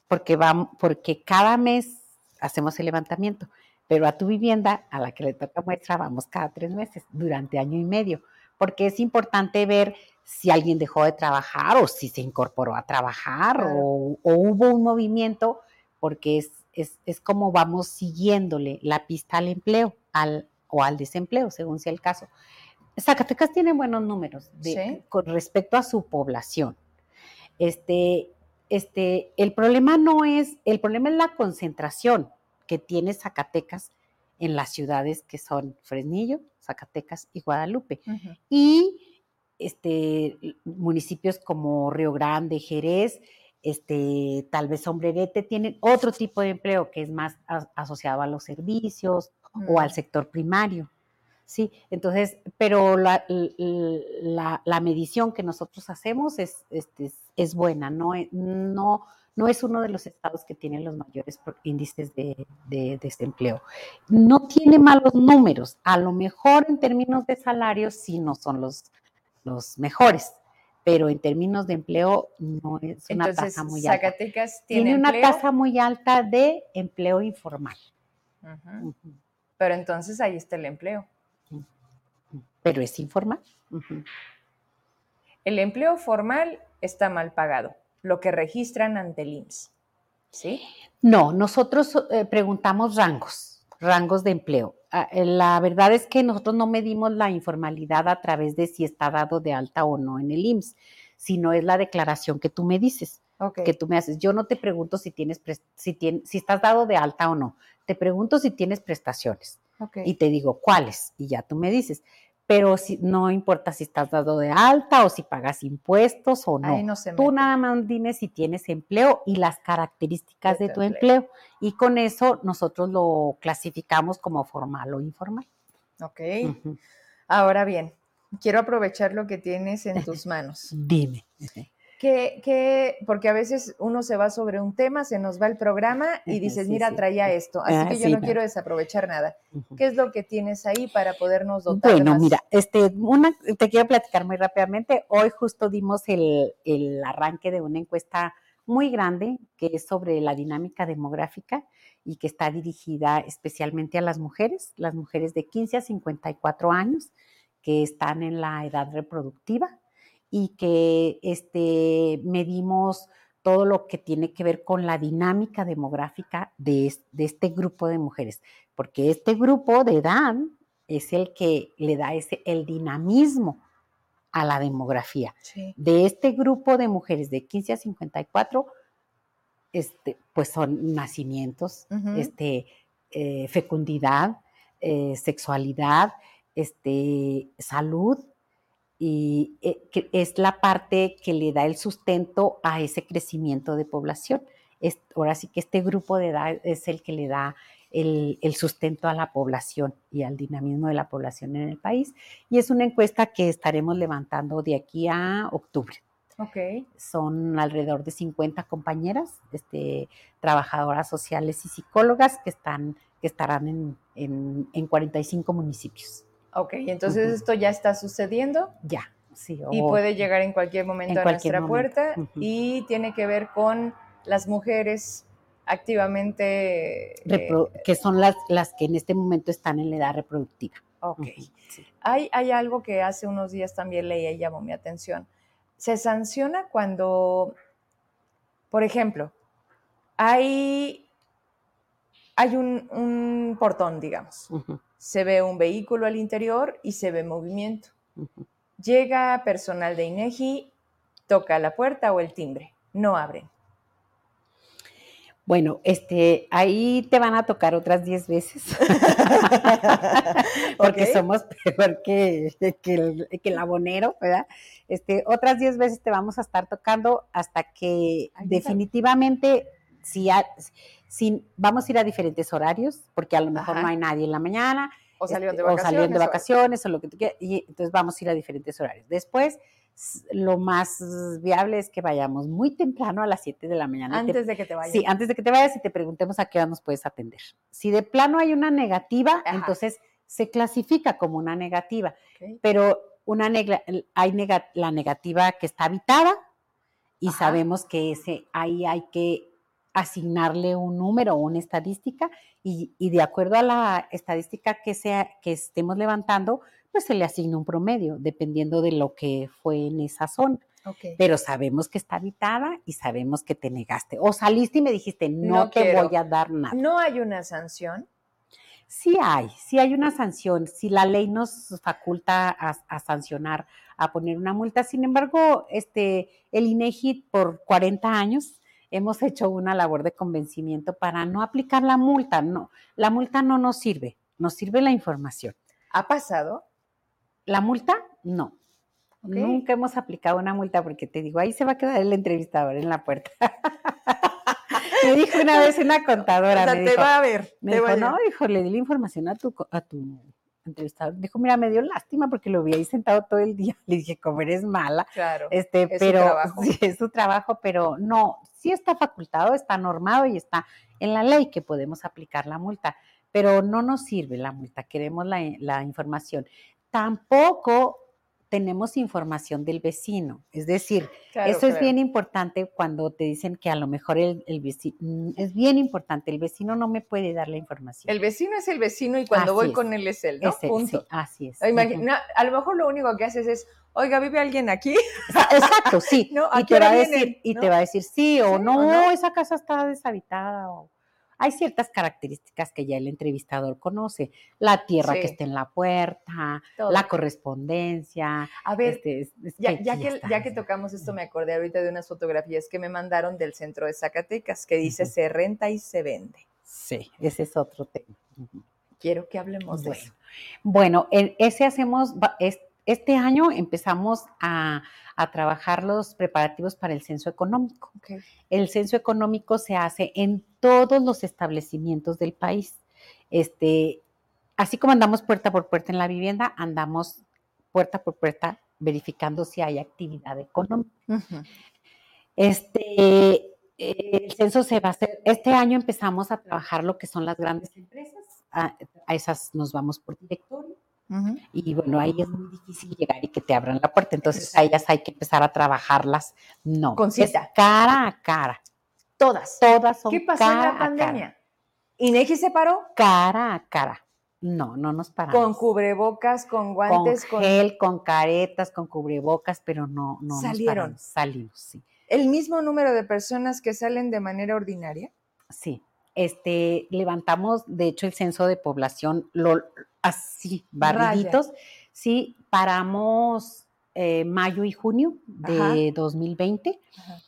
porque, va, porque cada mes hacemos el levantamiento, pero a tu vivienda, a la que le toca muestra, vamos cada tres meses, durante año y medio, porque es importante ver si alguien dejó de trabajar o si se incorporó a trabajar o, hubo un movimiento, porque es, es, es, como vamos siguiéndole la pista al empleo al, o al desempleo, según sea el caso. Zacatecas tiene buenos números con respecto a su población. Este, este, el problema no es, el problema es la concentración que tiene Zacatecas en las ciudades que son Fresnillo, Zacatecas y Guadalupe. Y este, municipios como Río Grande, Jerez, este, tal vez Sombrerete tienen otro tipo de empleo que es más asociado a los servicios o al sector primario. Sí, entonces, pero la, la, medición que nosotros hacemos es, este, es, buena, no, no, no es uno de los estados que tiene los mayores índices de, desempleo. No tiene malos números, a lo mejor en términos de salarios sí no son los, los mejores, pero en términos de empleo no es una tasa muy alta. Zacatecas tiene, una tasa muy alta de empleo informal. Pero entonces ahí está el empleo pero es informal. El empleo formal está mal pagado, lo que registran ante el IMSS. ¿sí? No, nosotros eh, preguntamos rangos, rangos de empleo. Ah, eh, La verdad es que nosotros no medimos la informalidad a través de si está dado de alta o no en el IMSS, sino es la declaración que tú me dices, que tú me haces. Yo no te pregunto si tienes si, tien- si estás dado de alta o no. Te pregunto si tienes prestaciones ok. y te digo cuáles y ya tú me dices. Pero si, no importa si estás dado de alta o si pagas impuestos o no. Ahí no se Tú nada más dime si tienes empleo y las características De de, tu empleo. Y con eso nosotros lo clasificamos como formal o informal. Ok. Ahora bien, quiero aprovechar lo que tienes en tus manos. Dime. Que, que, porque a veces uno se va sobre un tema, se nos va el programa y dices, sí, mira, sí. traía esto. Así Ah, que yo sí, no quiero desaprovechar nada. ¿Qué es lo que tienes ahí para podernos dotar Bueno, más? mira, este, una, te quiero platicar muy rápidamente. Hoy justo dimos el, el arranque de una encuesta muy grande que es sobre la dinámica demográfica y que está dirigida especialmente a las mujeres, las mujeres de 15 a 54 años que están en la edad reproductiva y que este, medimos todo lo que tiene que ver con la dinámica demográfica de, es- de este grupo de mujeres, porque este grupo de edad es el que le da ese, el dinamismo a la demografía. Sí. De este grupo de mujeres de 15 a 54, este, pues son nacimientos, este, eh, fecundidad, eh, sexualidad, este, salud, y eh, es la parte que le da el sustento a ese crecimiento de población. Es- ahora sí que este grupo de edad es el que le da el, el sustento a la población y al dinamismo de la población en el país. Y es una encuesta que estaremos levantando de aquí a octubre. Ok. Son alrededor de 50 compañeras, este, trabajadoras sociales y psicólogas que, están, que estarán en, en, en 45 municipios. Ok, entonces esto ya está sucediendo Ya, sí. y o- puede llegar en cualquier momento en a cualquier nuestra momento. puerta y tiene que ver con las mujeres activamente... eh, que son las, las que en este momento están en la edad reproductiva. ok. Sí. Hay, hay algo que hace unos días también leí y llamó mi atención. Se sanciona cuando, por ejemplo, hay, hay un, un portón, digamos. Ujú, Se ve un vehículo al interior y se ve movimiento. Llega personal de INEGI, toca la puerta o el timbre. No abren. Bueno, este, ahí te van a tocar otras 10 veces. Porque somos peor que, que, el, que el abonero, ¿verdad? Este, otras 10 veces te vamos a estar tocando hasta que definitivamente si, ha- si vamos a ir a diferentes horarios, porque a lo mejor Ajá. no hay nadie en la mañana, O salieron de este, vacaciones. o salieron de vacaciones o lo que tú quieras, y entonces vamos a ir a diferentes horarios. Después, lo más viable es que vayamos muy temprano a las 7 de la mañana. te- Antes de que te vayas. Sí, antes de que te vayas y te preguntemos a qué hora nos puedes atender. Si de plano hay una negativa, Ajá. entonces se clasifica como una negativa, pero una negra- hay nega- la negativa que está habitada y Ajá. sabemos que ese ahí hay que asignarle un número o una estadística y, y de acuerdo a la estadística que sea que estemos levantando, pues se le asigna un promedio dependiendo de lo que fue en esa zona Ok. pero sabemos que está habitada y sabemos que te negaste. O saliste y me dijiste, no, No te quiero. voy a dar nada. No hay una sanción. Sí hay, sí hay una sanción. Si la ley nos faculta a, a sancionar, a poner una multa. Sin embargo, este, el INEGI por 40 años hemos hecho una labor de convencimiento para no aplicar la multa. No, la multa no nos sirve, nos sirve la información. ¿Ha pasado? La multa, no. Nunca hemos aplicado una multa porque te digo, ahí se va a quedar el entrevistador en la puerta. me dijo una vez una contadora, o sea, me te dijo, va a ver. me dijo, no, hijo, le di la información a tu, a tu entrevistador. Dijo, mira, me dio lástima porque lo vi ahí sentado todo el día. Le dije, como eres mala. Claro. Este, Es su pero trabajo. sí, es su trabajo, pero no, sí está facultado, está normado y está en la ley que podemos aplicar la multa, pero no nos sirve la multa, queremos la, la información. Tampoco tenemos información del vecino. Es decir, Claro, eso es bien importante cuando te dicen que a lo mejor el, el vecino, es bien importante, el vecino no me puede dar la información. El vecino es el vecino y cuando Así voy es. con él es él, ¿no? Ese, sí, Punto. así es. Imagina- a lo mejor lo único que haces es, oiga, ¿vive alguien aquí? Exacto, sí. No, ¿a y te va a decir, vienen? y ¿No? te va a decir sí o ¿Sí o no, no? esa casa está deshabitada o hay ciertas características que ya el entrevistador conoce, la tierra Sí. que está en la puerta, Todo. la correspondencia, A ver, este, es- es ya, que ya que, está. ya que tocamos esto, me acordé ahorita de unas fotografías que me mandaron del centro de Zacatecas, que dice se renta y se vende. Sí, ese es otro tema. Quiero que hablemos de eso. Bueno, en ese hacemos, es- este año empezamos a, a trabajar los preparativos para el censo económico. El censo económico se hace en todos los establecimientos del país. Este, así como andamos puerta por puerta en la vivienda, andamos puerta por puerta verificando si hay actividad económica. Este, el censo se va a hacer, este año empezamos a trabajar lo que son las grandes empresas, a, a esas nos vamos por y bueno, ahí es muy difícil llegar y que te abran la puerta, entonces a ellas hay que empezar a trabajarlas, no, Con es cara a cara, Todas. todas son ¿Qué pasó en la pandemia? ¿Inegi se paró? cara a cara, no, no nos paramos. Con cubrebocas, con guantes, con gel, con caretas, con cubrebocas, pero no, no nos Salieron. paramos, salimos, sí. el mismo número de personas que salen de manera ordinaria. Sí, este, levantamos, de hecho, el censo de población, lo, así, Raya. barriditos, sí, paramos eh, mayo y junio de 2020 Ajá.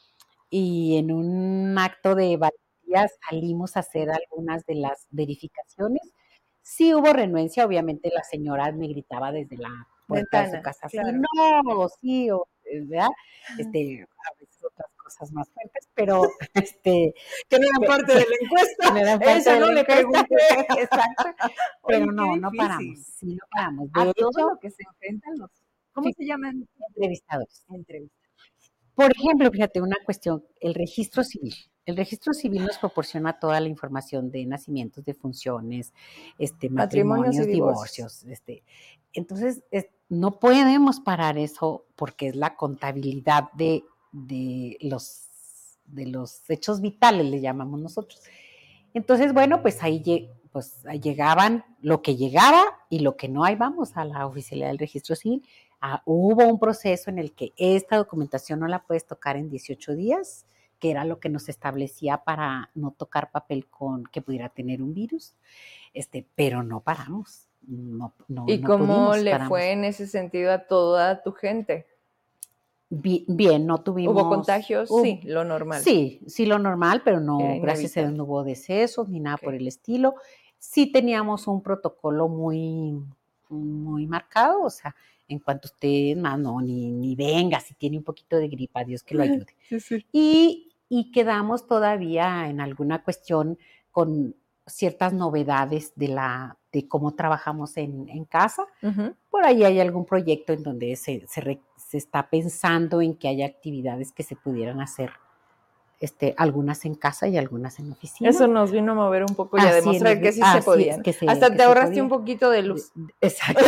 y en un acto de valentía salimos a hacer algunas de las verificaciones. Sí hubo renuencia, obviamente la señora me gritaba desde la puerta de su casa, claro. sí, no, sí, o, ¿verdad? Este, a veces otras cosas más fuertes, pero este, Que no eran parte de la encuesta. parte Eso de no la le encuesta. pregunté. Exacto. Pero Oye, no, no paramos. Sí, no paramos. De A hecho, todo lo que se enfrentan los. ¿Cómo Sí. se llaman? entrevistadores. Entrevistas. Por ejemplo, fíjate, una cuestión, el registro civil. El registro civil nos proporciona toda la información de nacimientos, de funciones, este, Matrimonios y divorcios. divorcios. Este. Entonces, es- no podemos parar eso porque es la contabilidad de, de los, de los hechos vitales, le llamamos nosotros. Entonces, bueno, pues ahí pues, ahí llegaban lo que llegaba y lo que no, ahí vamos a la oficialidad del registro civil. Ah, hubo un proceso en el que esta documentación no la puedes tocar en 18 días, que era lo que nos establecía para no tocar papel con que pudiera tener un virus, este, pero no paramos. No, no, ¿Y no cómo pudimos, le paramos. fue en ese sentido a toda tu gente? Bi- Bien, no tuvimos. ¿Hubo contagios? hubo- sí, lo normal. Sí, sí, lo normal, pero no, gracias a Dios no hubo decesos ni nada por Ok. el estilo. Sí teníamos un protocolo muy, muy marcado, o sea, en cuanto usted, más no, ni, ni venga, si tiene un poquito de gripa, Dios que lo ayude. Sí, sí. Y, y quedamos todavía en alguna cuestión con ciertas novedades de, la, de cómo trabajamos en, en casa. Ujú. Por ahí hay algún proyecto en donde se, se, re- se está pensando en que haya actividades que se pudieran hacer, este, algunas en casa y algunas en oficina. Eso nos vino a mover un poco y a demostrar que sí se es, podían. que se- Hasta que te ahorraste podía. un poquito de luz. Exacto,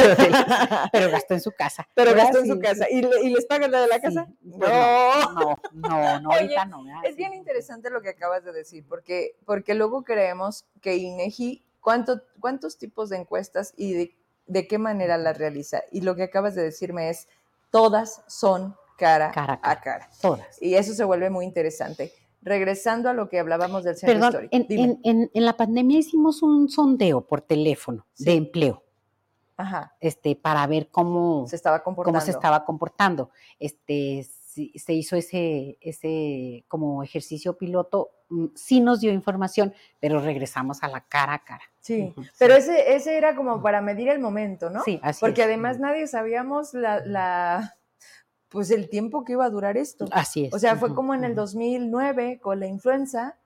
pero gastó en su casa. Pero ¿verdad? gastó en su casa. ¿Y, le- y les pagan la de la Sí, casa? pues no, no, no, no, Oye, ahorita no. ¿verdad? Es bien interesante lo que acabas de decir, porque, porque luego creemos que INEGI, ¿cuánto, ¿cuántos tipos de encuestas y de, de qué manera las realiza? Y lo que acabas de decirme es, todas son cara, Cara a cara. Todas. Y eso se vuelve muy interesante. Regresando a lo que hablábamos del centro Perdón, histórico. en, en- en- la pandemia hicimos un sondeo por teléfono Sí. de empleo, Ajá, este, para ver cómo, se estaba comportando. cómo se estaba comportando. Este, se hizo ese, ese como ejercicio piloto, mm, sí nos dio información, pero regresamos a la cara a cara. Sí, pero sí. ese, ese era como para medir el momento, ¿no? Sí, así Porque es. además nadie sabíamos la, la, pues el tiempo que iba a durar esto. Así es. O sea, fue como en el ujú, 2009 con la influenza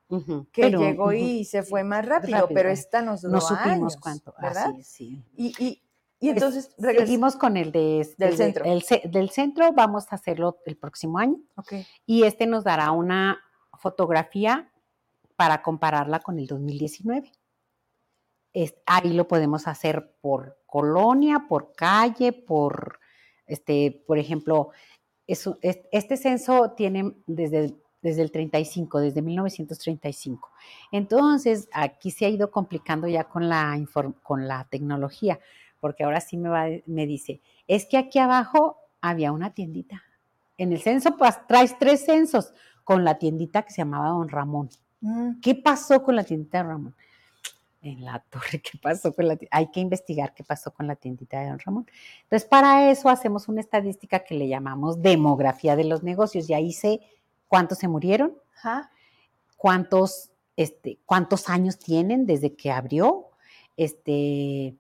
que pero, llegó y se fue más rápido, rápido, pero eh. esta nos duró No supimos años, cuánto. ¿verdad? Así es, sí. Y, y, y Es- entonces Seguimos con el de, este, Del de- centro. el ce- del centro, vamos a hacerlo el próximo año. Ok, y este nos dará una fotografía para compararla con el 2019. Es- ahí lo podemos hacer por colonia, por calle, por Este, por ejemplo, este censo tiene desde, desde el 35, desde 1935. Entonces, aquí se ha ido complicando ya con la, con la tecnología, porque ahora sí me, va, me dice, es que aquí abajo había una tiendita. En el censo pues, traes tres censos con la tiendita que se llamaba Don Ramón. Mm. ¿Qué pasó con la tiendita de Ramón? En la torre, ¿qué pasó con la tiendita? Hay que investigar qué pasó con la tiendita de Don Ramón. Entonces, para eso hacemos una estadística que le llamamos demografía de los negocios. Y ahí sé cuántos se murieron, cuántos, este, cuántos años tienen desde que abrió, este,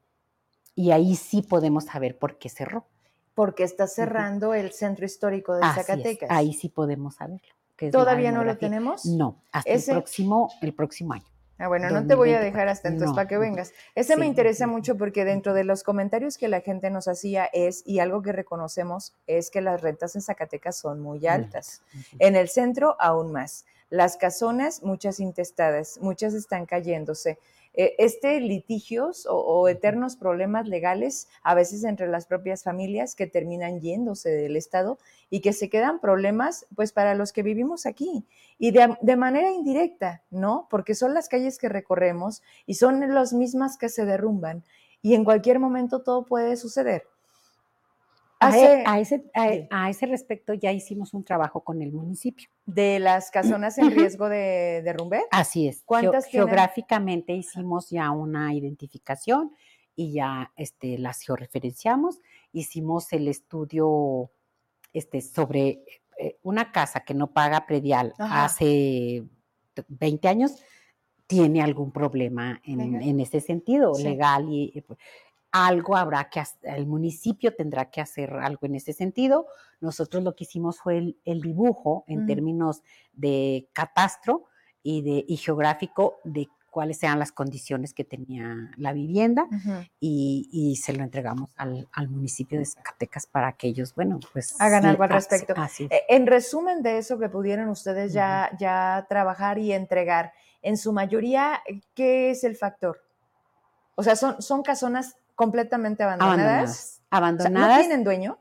y ahí sí podemos saber por qué cerró. Porque está cerrando el centro histórico de Zacatecas. Ahí sí podemos saberlo. ¿Todavía no lo tenemos? No, hasta el, próximo, el próximo año. Ah, bueno, no te voy a dejar hasta entonces para que vengas. Ese me interesa mucho porque dentro de los comentarios que la gente nos hacía es, y algo que reconocemos, es que las rentas en Zacatecas son muy altas. En el centro, aún más. Las casonas, muchas intestadas, muchas están cayéndose. Eh, este litigios o, eternos problemas legales, a veces entre las propias familias que terminan yéndose del Estado y que se quedan problemas pues para los que vivimos aquí y de, manera indirecta, ¿no? Porque son las calles que recorremos y son las mismas que se derrumban y en cualquier momento todo puede suceder. E, a, ese, a, ese, respecto ya hicimos un trabajo con el municipio. ¿De las casonas en riesgo de derrumbe? Así es. ¿Cuántas Geográficamente hicimos ya una identificación y ya este, las georreferenciamos. Hicimos el estudio este, sobre eh, una casa que no paga predial hace 20 años, tiene algún problema en, ese sentido, legal y pues, algo habrá que hacer, el municipio tendrá que hacer algo en ese sentido. Nosotros lo que hicimos fue el, dibujo en términos de catastro y, de, geográfico de cuáles eran las condiciones que tenía la vivienda y, se lo entregamos al, municipio de Zacatecas para que ellos, bueno, pues... Hagan algo al respecto. E, en resumen de eso que pudieron ustedes ya, ya trabajar y entregar, en su mayoría, ¿qué es el factor? O sea, son, son casonas completamente abandonadas. Abandonadas. ¿No tienen dueño?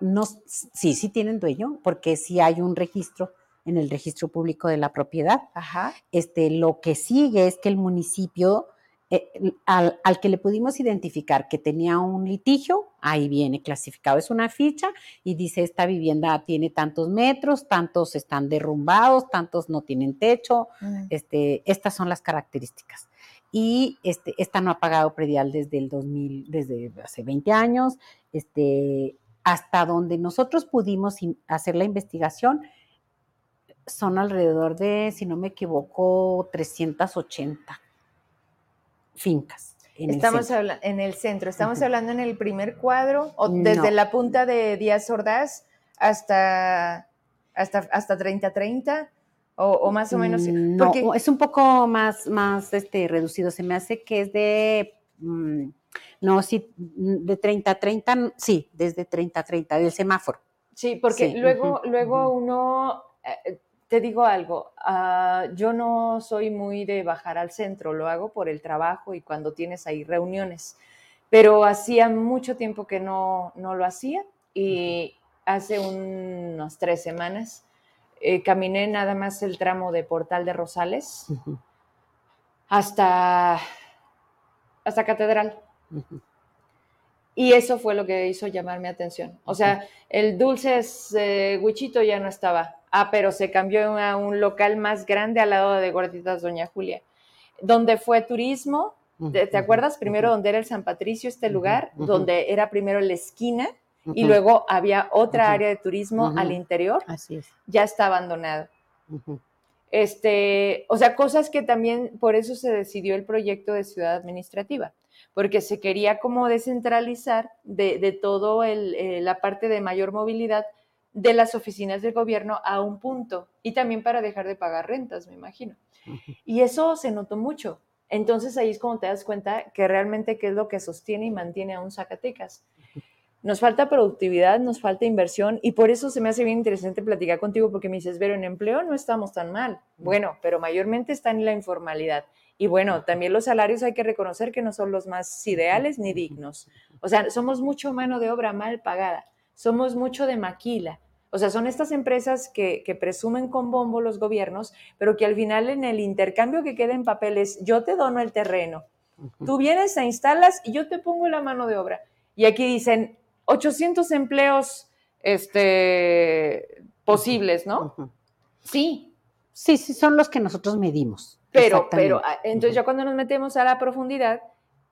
no, sí, sí tienen dueño, porque sí hay un registro en el registro público de la propiedad. Ajá. Este, lo que sigue es que el municipio, eh, al, al, que le pudimos identificar que tenía un litigio, ahí viene clasificado, es una ficha y dice esta vivienda tiene tantos metros, tantos están derrumbados, tantos no tienen techo, mm. este, estas son las características y este, esta no ha pagado predial desde el 2000, desde hace 20 años, este, hasta donde nosotros pudimos hacer la investigación, son alrededor de, si no me equivoco, 380 fincas. En estamos hablando en el centro, estamos hablando en el primer cuadro, o desde la punta de Díaz Ordaz hasta, hasta, hasta 3030 o, más o menos. Mm, no, es un poco más, más este, reducido. Se me hace que es de. Mm, no, sí, de 30 a 30, sí, desde 30 a 30, del semáforo. Sí, porque luego, luego uno. Eh, te digo algo, ah, yo no soy muy de bajar al centro, lo hago por el trabajo y cuando tienes ahí reuniones, pero hacía mucho tiempo que no, no lo hacía y hace unas tres semanas eh, caminé nada más el tramo de Portal de Rosales hasta, hasta Catedral. Y eso fue lo que hizo llamar mi atención. O sea, el dulce eh, Huichito ya no estaba. Ah, pero se cambió a un local más grande al lado de Gorditas Doña Julia, donde fue turismo. ¿Te, acuerdas? Primero donde era el San Patricio, este lugar, donde era primero la esquina y luego había otra área de turismo al interior. Así es. Ya está abandonado. Este, o sea, cosas que también por eso se decidió el proyecto de ciudad administrativa, porque se quería como descentralizar de, de todo eh, la parte de mayor movilidad de las oficinas del gobierno a un punto y también para dejar de pagar rentas, me imagino. Y eso se notó mucho. Entonces ahí es cuando te das cuenta que realmente qué es lo que sostiene y mantiene a un Zacatecas Nos falta productividad, nos falta inversión y por eso se me hace bien interesante platicar contigo porque me dices, pero en empleo no estamos tan mal. Bueno, pero mayormente está en la informalidad. Y bueno, también los salarios hay que reconocer que no son los más ideales ni dignos. O sea, somos mucho mano de obra mal pagada, somos mucho de maquila. O sea, son estas empresas que, presumen con bombo los gobiernos, pero que al final en el intercambio que queda en papeles, yo te dono el terreno, tú vienes, a instalas y yo te pongo la mano de obra. Y aquí dicen 800 empleos este, posibles, ¿no? Sí. Sí, sí, son los que nosotros medimos. Pero, pero, ah, entonces ya cuando nos metemos a la profundidad,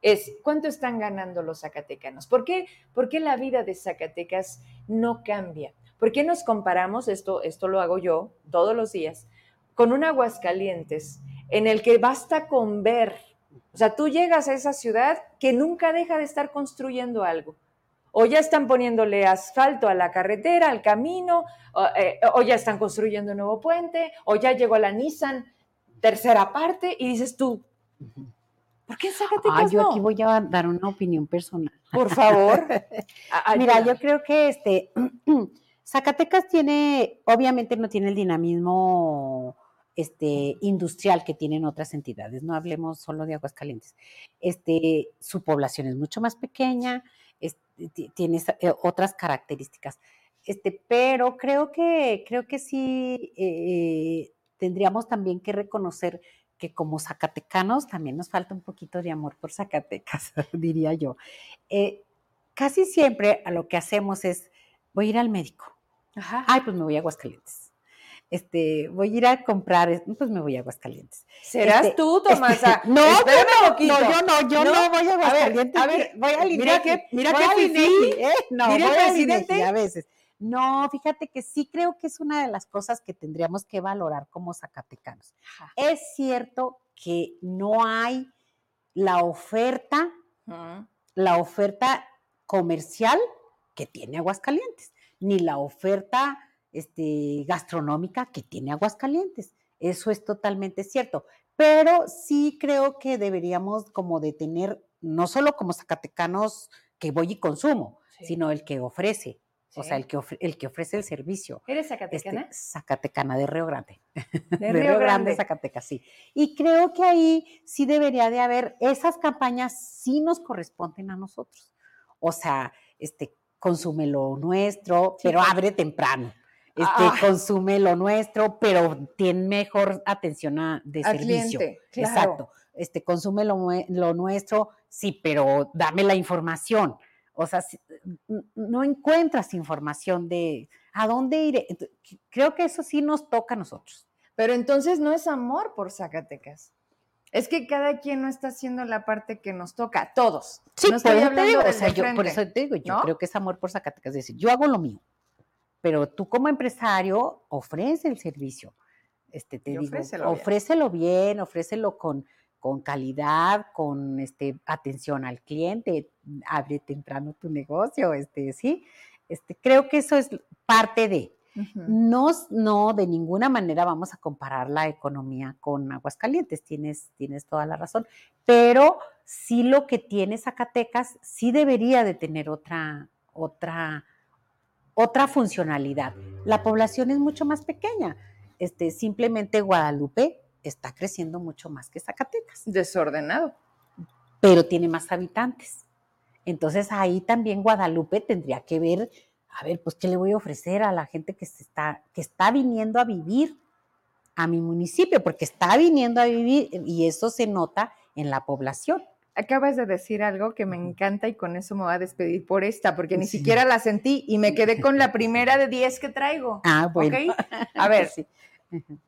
es cuánto están ganando los zacatecanos. ¿Por qué, ¿Por qué la vida de Zacatecas no cambia? ¿Por qué nos comparamos, esto, esto lo hago yo todos los días, con un Aguascalientes en el que basta con ver, o sea, tú llegas a esa ciudad que nunca deja de estar construyendo algo. O ya están poniéndole asfalto a la carretera, al camino, o, eh, ya están construyendo un nuevo puente, o ya llegó la Nissan tercera parte y dices tú, ¿por qué Zacatecas ah, yo aquí voy a dar una opinión personal. Por favor. Mira, yo creo que este Zacatecas tiene, obviamente no tiene el dinamismo este, industrial que tienen otras entidades, no hablemos solo de Aguascalientes. Este, su población es mucho más pequeña, tiene eh, otras características. Este, pero creo que, creo que sí eh, tendríamos también que reconocer que como zacatecanos también nos falta un poquito de amor por Zacatecas, diría yo. Eh, casi siempre a lo que hacemos es, voy a ir al médico, Ay, pues me voy a Aguascalientes. Este, voy a ir a comprar, pues me voy a Aguascalientes. ¿Serás este, tú, Tomasa? no, no, no, yo no, yo no, voy a Aguascalientes. A ver, voy a Mira que, mira que sí, ¿eh? No, mira voy presidente. a veces. No, fíjate que sí creo que es una de las cosas que tendríamos que valorar como zacatecanos. Es cierto que no hay la oferta, la oferta comercial que tiene Aguascalientes ni la oferta este, gastronómica que tiene Aguascalientes. Eso es totalmente cierto. Pero sí creo que deberíamos como de tener, no solo como zacatecanos que voy y consumo, sino el que ofrece. O sea, el que, el que ofrece el servicio. ¿Eres este, zacatecana? zacatecana de Río Grande. De, Río, Grande, Zacatecas, sí. Y creo que ahí sí debería de haber, esas campañas sí nos corresponden a nosotros. O sea, este, consume lo nuestro, pero abre temprano. Este, ah. consume lo nuestro, pero tiene mejor atención a, de servicio. Exacto. Este, consume lo, nuestro, sí, pero dame la información. O sea, no encuentras información de a dónde ir. Creo que eso sí nos toca a nosotros. Pero entonces no es amor por Zacatecas. Es que cada quien no está haciendo la parte que nos toca, todos. Sí, no estoy hablando o sea, yo, por eso te digo, yo creo que es amor por Zacatecas, es decir, yo hago lo mío, pero tú como empresario ofrece el servicio. Este, te digo, ofrécelo, bien. ofrécelo con, con calidad, con este, atención al cliente, abre temprano tu negocio, este, sí. Este, creo que eso es parte de, no, no, de ninguna manera vamos a comparar la economía con Aguascalientes, tienes, tienes toda la razón, pero sí lo que tiene Zacatecas sí debería de tener otra, otra, otra funcionalidad. La población es mucho más pequeña, este, simplemente Guadalupe está creciendo mucho más que Zacatecas. Desordenado. Pero tiene más habitantes. Entonces ahí también Guadalupe tendría que ver a ver, pues, ¿qué le voy a ofrecer a la gente que, se está, que está viniendo a vivir a mi municipio? Porque está viniendo a vivir y eso se nota en la población. Acabas de decir algo que me encanta y con eso me voy a despedir por esta, porque ni siquiera la sentí y me quedé con la primera de 10 que traigo. Ah, bueno. A ver, sí.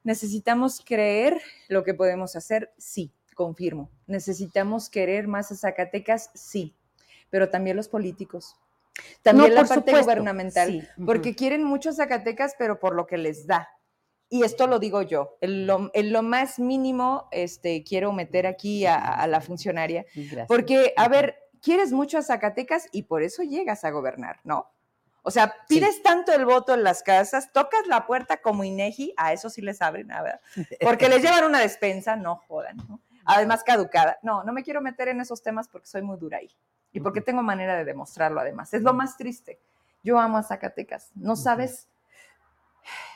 ¿necesitamos creer lo que podemos hacer? Sí, confirmo. ¿Necesitamos querer más a Zacatecas? Sí, pero también los políticos. También la parte gubernamental, porque quieren mucho Zacatecas, pero por lo que les da. Y esto lo digo yo, en lo, más mínimo este, quiero meter aquí a, la funcionaria, porque, a ver, quieres mucho a Zacatecas y por eso llegas a gobernar, ¿no? O sea, pides tanto el voto en las casas, tocas la puerta como INEGI, a eso sí les abren, ver, Porque les llevan una despensa, no jodan, ¿no? Además caducada. No, no me quiero meter en esos temas porque soy muy dura ahí. y porque tengo manera de demostrarlo además. Es lo más triste. Yo amo a Zacatecas. No sabes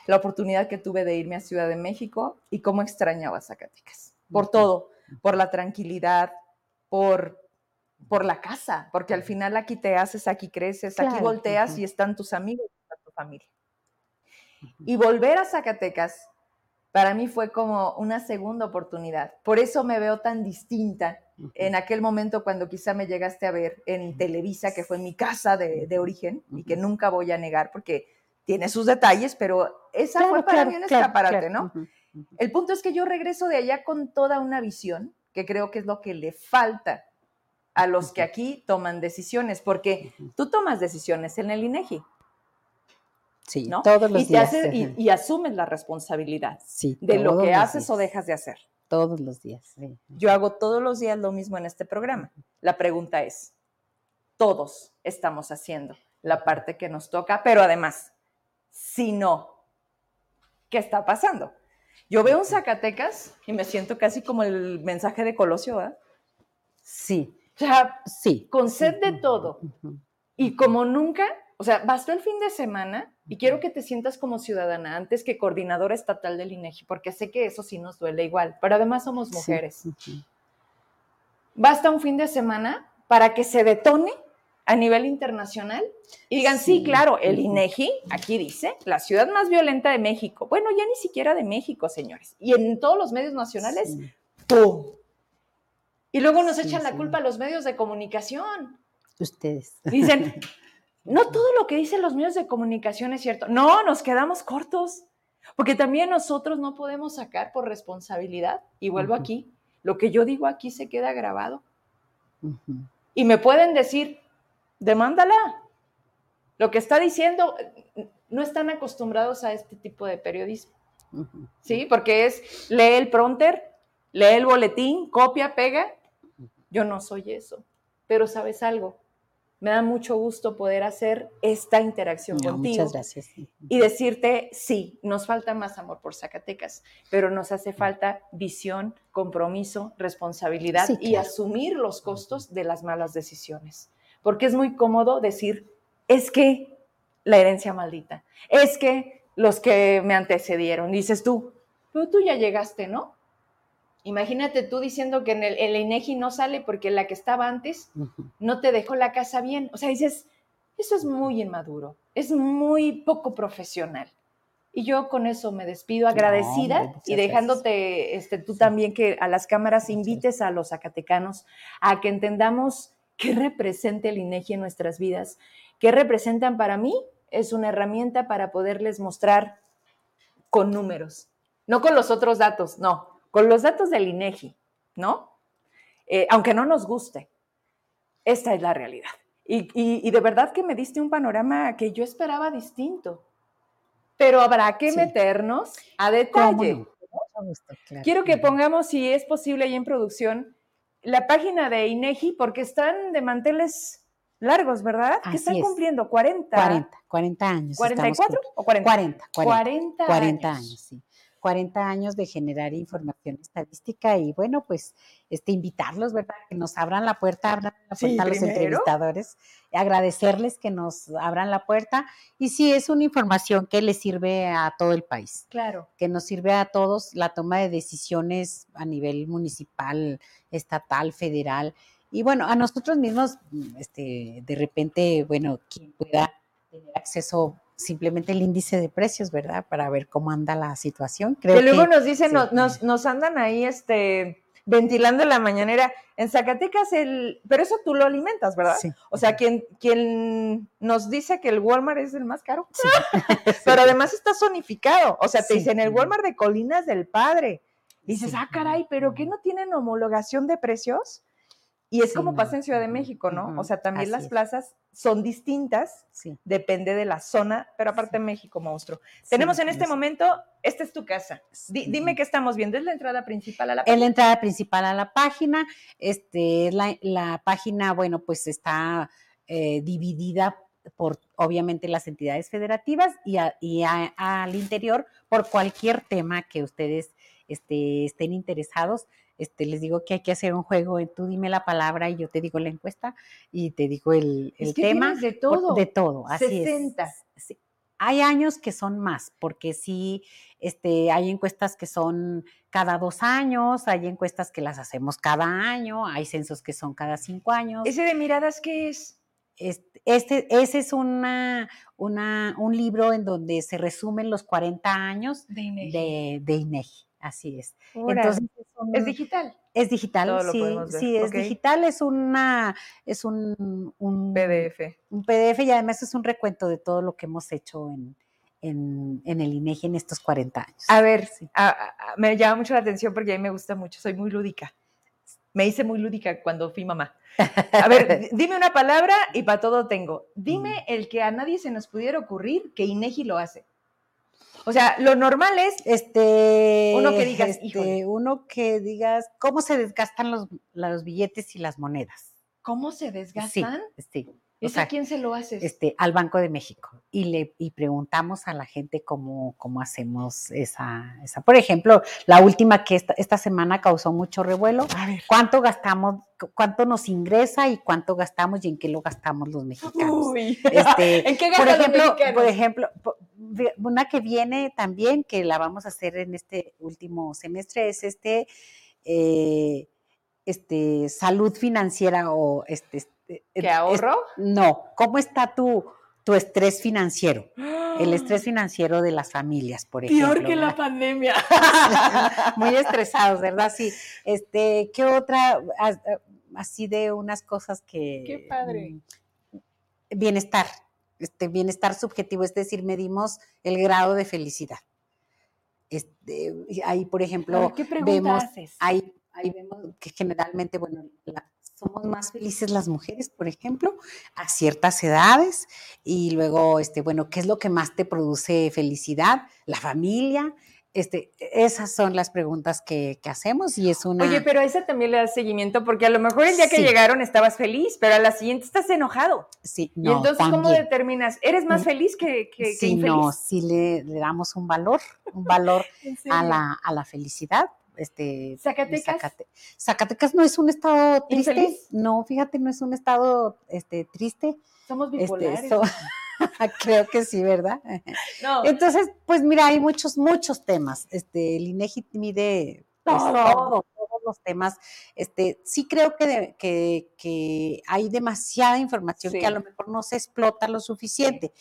la oportunidad que tuve de irme a Ciudad de México y cómo extrañaba Zacatecas. Por todo, por la tranquilidad, por, por la casa, porque al final aquí te haces, aquí creces, aquí volteas y están tus amigos, está tu familia. Y volver a Zacatecas para mí fue como una segunda oportunidad. Por eso me veo tan distinta en aquel momento cuando quizá me llegaste a ver en Televisa, que fue mi casa de, origen y que nunca voy a negar porque tiene sus detalles, pero esa fue para mí un escaparate, ¿no? El punto es que yo regreso de allá con toda una visión, que creo que es lo que le falta a los que aquí toman decisiones, porque tú tomas decisiones en el INEGI. Sí, ¿no? todos los y días. y, asumes la responsabilidad de lo que haces o dejas de hacer. Todos los días. Yo hago todos los días lo mismo en este programa. La pregunta es, todos estamos haciendo la parte que nos toca, pero además, si no, ¿qué está pasando? Yo veo un Zacatecas y me siento casi como el mensaje de Colosio, ¿eh? Sí. O sea, sí. Con sed de todo. Y como nunca, o sea, bastó el fin de semana y quiero que te sientas como ciudadana antes que coordinadora estatal del INEGI, porque sé que eso sí nos duele igual, pero además somos mujeres. Basta un fin de semana para que se detone a nivel internacional y digan, sí, claro, el INEGI, aquí dice, la ciudad más violenta de México. Bueno, ya ni siquiera de México, señores. Y en todos los medios nacionales, ¡pum! Y luego nos echan la culpa a los medios de comunicación. Ustedes. Dicen, no todo lo que dicen los medios de comunicación es cierto. No, nos quedamos cortos, porque también nosotros no podemos sacar por responsabilidad, y vuelvo aquí, lo que yo digo aquí se queda grabado. Y me pueden decir, demándala. Lo que está diciendo, no están acostumbrados a este tipo de periodismo. ¿Sí? Porque es, lee el pronter, lee el boletín, copia, pega. Yo no soy eso. Pero sabes algo, me da mucho gusto poder hacer esta interacción contigo. Muchas gracias. Y decirte, sí, nos falta más amor por Zacatecas, pero nos hace falta visión, compromiso, responsabilidad y asumir los costos de las malas decisiones. Porque es muy cómodo decir, es que la herencia maldita, es que los que me antecedieron, dices tú, pero tú ya llegaste, ¿no? Imagínate tú diciendo que en el, el, INEGI no sale porque la que estaba antes no te dejó la casa bien. O sea, dices, eso es muy inmaduro, es muy poco profesional. Y yo con eso me despido agradecida y dejándote este, tú también que a las cámaras invites a los zacatecanos a que entendamos qué representa el INEGI en nuestras vidas, qué representan para mí. Es una herramienta para poderles mostrar con números, no con los otros datos, no, con los datos del INEGI, ¿no? Eh, aunque no nos guste, esta es la realidad. Y, de verdad que me diste un panorama que yo esperaba distinto, pero habrá que meternos a detalle. Quiero que pongamos, si es posible, ahí en producción, la página de INEGI, porque están de manteles largos, ¿verdad? que están cumpliendo 40. 40, 40 años. ¿44 o 40? 40, 40, 40, años sí. 40 años de generar información estadística y bueno, pues este, invitarlos, ¿verdad? Que nos abran la puerta, abran la puerta a los entrevistadores, agradecerles que nos abran la puerta y sí, es una información que les sirve a todo el país. Claro. Que nos sirve a todos la toma de decisiones a nivel municipal, estatal, federal. Y bueno, a nosotros mismos, este, de repente, bueno, quien pueda tener acceso simplemente el índice de precios, ¿verdad? Para ver cómo anda la situación. Creo que luego nos dicen, nos, nos, andan ahí este, ventilando la mañanera. En Zacatecas, el, pero eso tú lo alimentas, ¿verdad? Sí. O sea, quien, quien nos dice que el Walmart es el más caro, sí. pero además está zonificado. O sea, te dicen el Walmart de Colinas del Padre. Dices, ah, caray, pero ¿qué no tienen homologación de precios? Y es como pasa en Ciudad de México, ¿no? O sea, también las plazas son distintas, depende de la zona, pero aparte México, monstruo. Tenemos en este momento, esta es tu casa. dime qué estamos viendo, ¿es la entrada principal a la página? Es la entrada principal a la página, este, la, la página, bueno, pues está eh, dividida por obviamente las entidades federativas y, y al interior por cualquier tema que ustedes este, estén interesados, este, les digo que hay que hacer un juego en tú dime la palabra y yo te digo la encuesta y te digo el, el Es que tema. de todo. De todo, así 60. es. Sí. Hay años que son más, porque sí, este, hay encuestas que son cada dos años, hay encuestas que las hacemos cada año, hay censos que son cada cinco años. ¿Ese de miradas qué es? Este, este, ese es una, una, un libro en donde se resumen los 40 años De Inegi. de, de INEGI, así es. Entonces, es, un- es digital. es digital, Todo lo sí, ver, sí, es digital, es una, es un, un PDF. un PDF y además es un recuento de todo lo que hemos hecho en, en, en el INEGI en estos 40 años. A ver, Sí. a- a- me llama mucho la atención porque a mí me gusta mucho, soy muy lúdica. Me hice muy lúdica cuando fui mamá. A ver, di- dime una palabra y para todo tengo. Dime el que a nadie se nos pudiera ocurrir que Inegi lo hace. O sea, lo normal es Este, Uno que digas, este, "Híjole". uno que digas, ¿cómo se desgastan los, los billetes y las monedas? cómo se Sí, desgastan. sí. ¿Y O eso a quién se lo haces? este, al Banco de México y le y preguntamos a la gente cómo, cómo hacemos esa, esa. Por ejemplo, la última que esta, esta semana causó mucho revuelo, a ver. ¿cuánto gastamos, cu- cuánto nos ingresa y cuánto gastamos y en qué lo gastamos los mexicanos? Uy. Este, ¿En qué por gastan los ejemplo, mexicanos? por ejemplo, una que viene también, que la vamos a hacer en este último semestre, es este, eh, este salud financiera o este, este, ¿Qué es- ahorro? no, ¿cómo está tu, tu estrés financiero? El estrés financiero de las familias, por ejemplo. Peor que la pandemia. Muy estresados, ¿verdad? Sí. Este, ¿qué otra? As- Así de unas cosas que. Qué padre. mm, Bienestar. Este, bienestar subjetivo, es decir, medimos el grado de felicidad. Este, ahí, por ejemplo, ver, ¿Qué pregunta vemos, ahí, ahí vemos que generalmente, bueno, la- somos más felices las mujeres, por ejemplo, a ciertas edades. Y luego, este, bueno, ¿qué es lo que más te produce felicidad? La familia. Este, esas son las preguntas que, que hacemos y es una... Oye, pero a esa también le das seguimiento porque a lo mejor el día que llegaron estabas feliz, pero a la siguiente estás enojado. sí, y no, entonces, ¿cómo determinas? ¿Eres más Mm, feliz que, que, que Sí, infeliz? no, sí le, le damos un valor, un valor ¿En a la, a la felicidad. Este, ¿Zacatecas? Zacate- Zacatecas no es un estado triste. ¿Infeliz? No, fíjate, no es un estado este, triste. Somos Este, bipolares. so- creo que sí, ¿verdad? no, Entonces, pues mira, hay muchos, muchos temas. Este, el INEGI mide pues, Todo. todo, todos los temas. Este, sí creo que, de- que, que hay demasiada información Sí. que a lo mejor no se explota lo suficiente.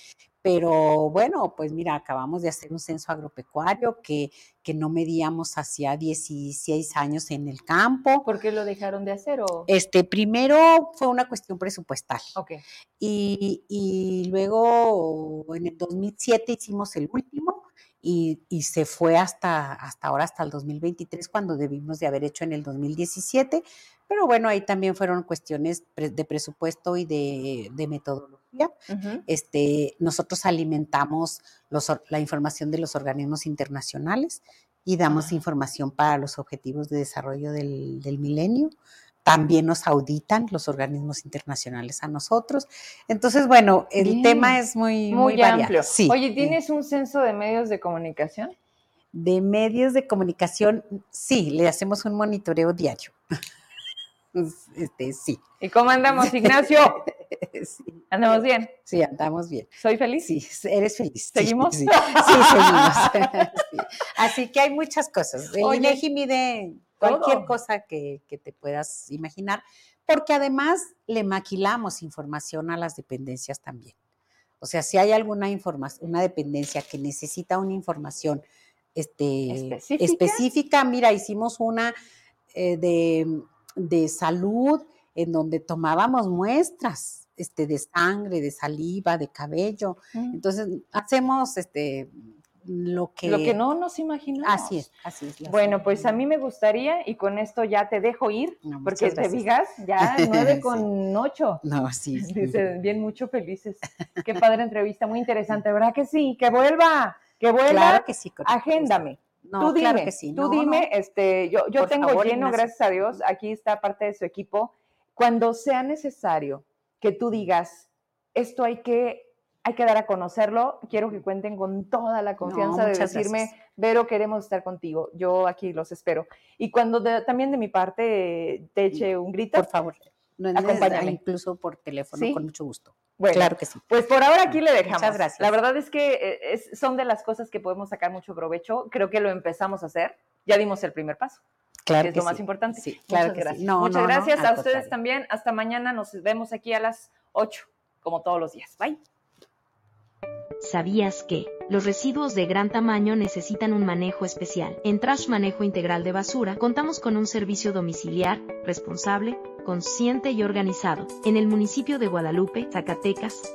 Pero bueno, pues mira, acabamos de hacer un censo agropecuario que, que no medíamos hacía 16 años en el campo. ¿por qué lo dejaron de hacer? O... Este, primero fue una cuestión presupuestal. Ok. Y, y luego en el 2007 hicimos el último y, y se fue hasta, hasta ahora, hasta el 2023, cuando debimos de haber hecho en el 2017. Pero bueno, ahí también fueron cuestiones de presupuesto y de, de metodología. Este, nosotros alimentamos los la información de los organismos internacionales y damos Ah. información para los objetivos de desarrollo del, del milenio. También nos auditan los organismos internacionales a nosotros. Entonces, bueno, el Bien. tema es muy, muy, Muy amplio. Sí, Oye. ¿tienes un censo de medios de comunicación? De medios de comunicación, sí, le hacemos un monitoreo diario. Este, sí. ¿Y cómo andamos, Ignacio? sí. ¿Andamos bien? Sí, andamos bien. ¿Soy feliz? Sí, eres feliz. ¿Seguimos? Sí, sí, seguimos. Sí. Así que hay muchas cosas. El Oye, INEGI mide cualquier todo. cosa que, que te puedas imaginar, porque además le maquilamos información a las dependencias también. O sea, si hay alguna información, una dependencia que necesita una información este, ¿Específica? específica, mira, hicimos una eh, de, de salud en donde tomábamos muestras este, de sangre, de saliva, de cabello. Mm. Entonces, hacemos este, lo que... Lo que no nos imaginamos. Así es, así es. Bueno, pues a mí me gustaría, y con esto ya te dejo ir, No, porque te gracias. digas ya nueve con ocho. No, sí. bien mucho felices. Qué padre entrevista, muy interesante, ¿verdad que sí? Que vuelva, que vuelva, Claro que sí. agéndame. No, tú dime, claro que sí. tú No, dime, este, yo, yo Por tengo favor, lleno, Ignacio. gracias a Dios, aquí está parte de su equipo. Cuando sea necesario que tú digas, esto hay que, hay que dar a conocerlo, quiero que cuenten con toda la confianza de muchas decirme, gracias. Vero, queremos estar contigo. Yo aquí los espero. Y cuando también de mi parte te eche un grito. Por favor. No Acompáñame. incluso por teléfono, con mucho gusto. Bueno, claro que sí. Pues por ahora aquí le dejamos. Muchas gracias. La verdad es que eh, son de las cosas que podemos sacar mucho provecho. Creo que lo empezamos a hacer. Ya dimos el primer paso. Claro que es lo más importante. Sí, claro Muchas gracias. Muchas gracias a ustedes también. Hasta mañana. Nos vemos aquí a las 8, como todos los días. Bye. ¿Sabías que los residuos de gran tamaño necesitan un manejo especial? En Trash Manejo Integral de Basura contamos con un servicio domiciliar, responsable, consciente y organizado, en el municipio de Guadalupe, Zacatecas,